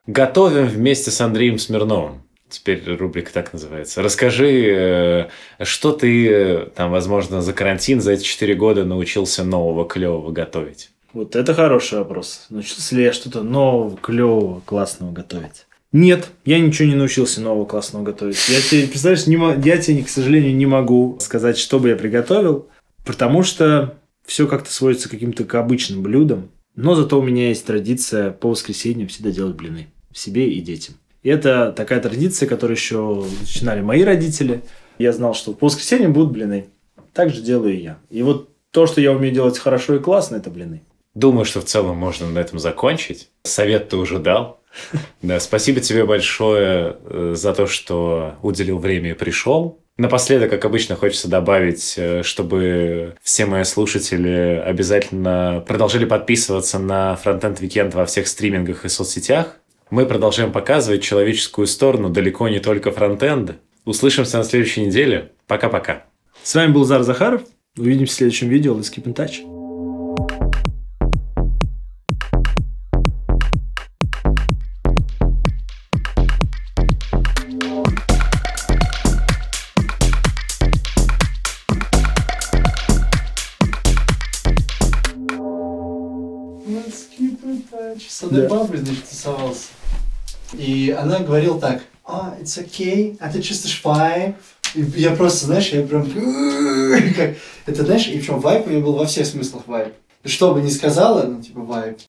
Готовим вместе с Андреем Смирновым. Теперь рубрика так называется. Расскажи, э, что ты э, там, возможно, за карантин, за эти четыре года научился нового, клевого готовить? Вот это хороший вопрос. Научился ли я что-то нового, клевого, классного готовить? Нет, я ничего не научился нового классного готовить. Я тебе, представляешь, не, я тебе, к сожалению, не могу сказать, что бы я приготовил, потому что все как-то сводится к каким-то к обычным блюдам. Но зато у меня есть традиция по воскресеньям всегда делать блины себе и детям. И это такая традиция, которую еще начинали мои родители. Я знал, что по воскресеньям будут блины. Так же делаю и я. И вот то, что я умею делать хорошо и классно, это блины. Думаю, что в целом можно на этом закончить. Совет ты уже дал. Да, спасибо тебе большое э, за то, что уделил время и пришел. Напоследок, как обычно, хочется добавить, э, чтобы все мои слушатели обязательно продолжили подписываться на Frontend Weekend во всех стримингах и соцсетях. Мы продолжаем показывать человеческую сторону далеко не только фронтенда. Услышимся на следующей неделе. Пока-пока. С вами был Зар Захаров. Увидимся в следующем видео. Let's keep in touch. Одной бабой, значит, тусовался. И она говорила так, а, oh, it's okay, а ты чувствуешь вайп? И я просто, знаешь, я прям, как, это, знаешь, и причем вайп у нее был во всех смыслах вайп. Что бы ни сказала, ну, типа, вайп.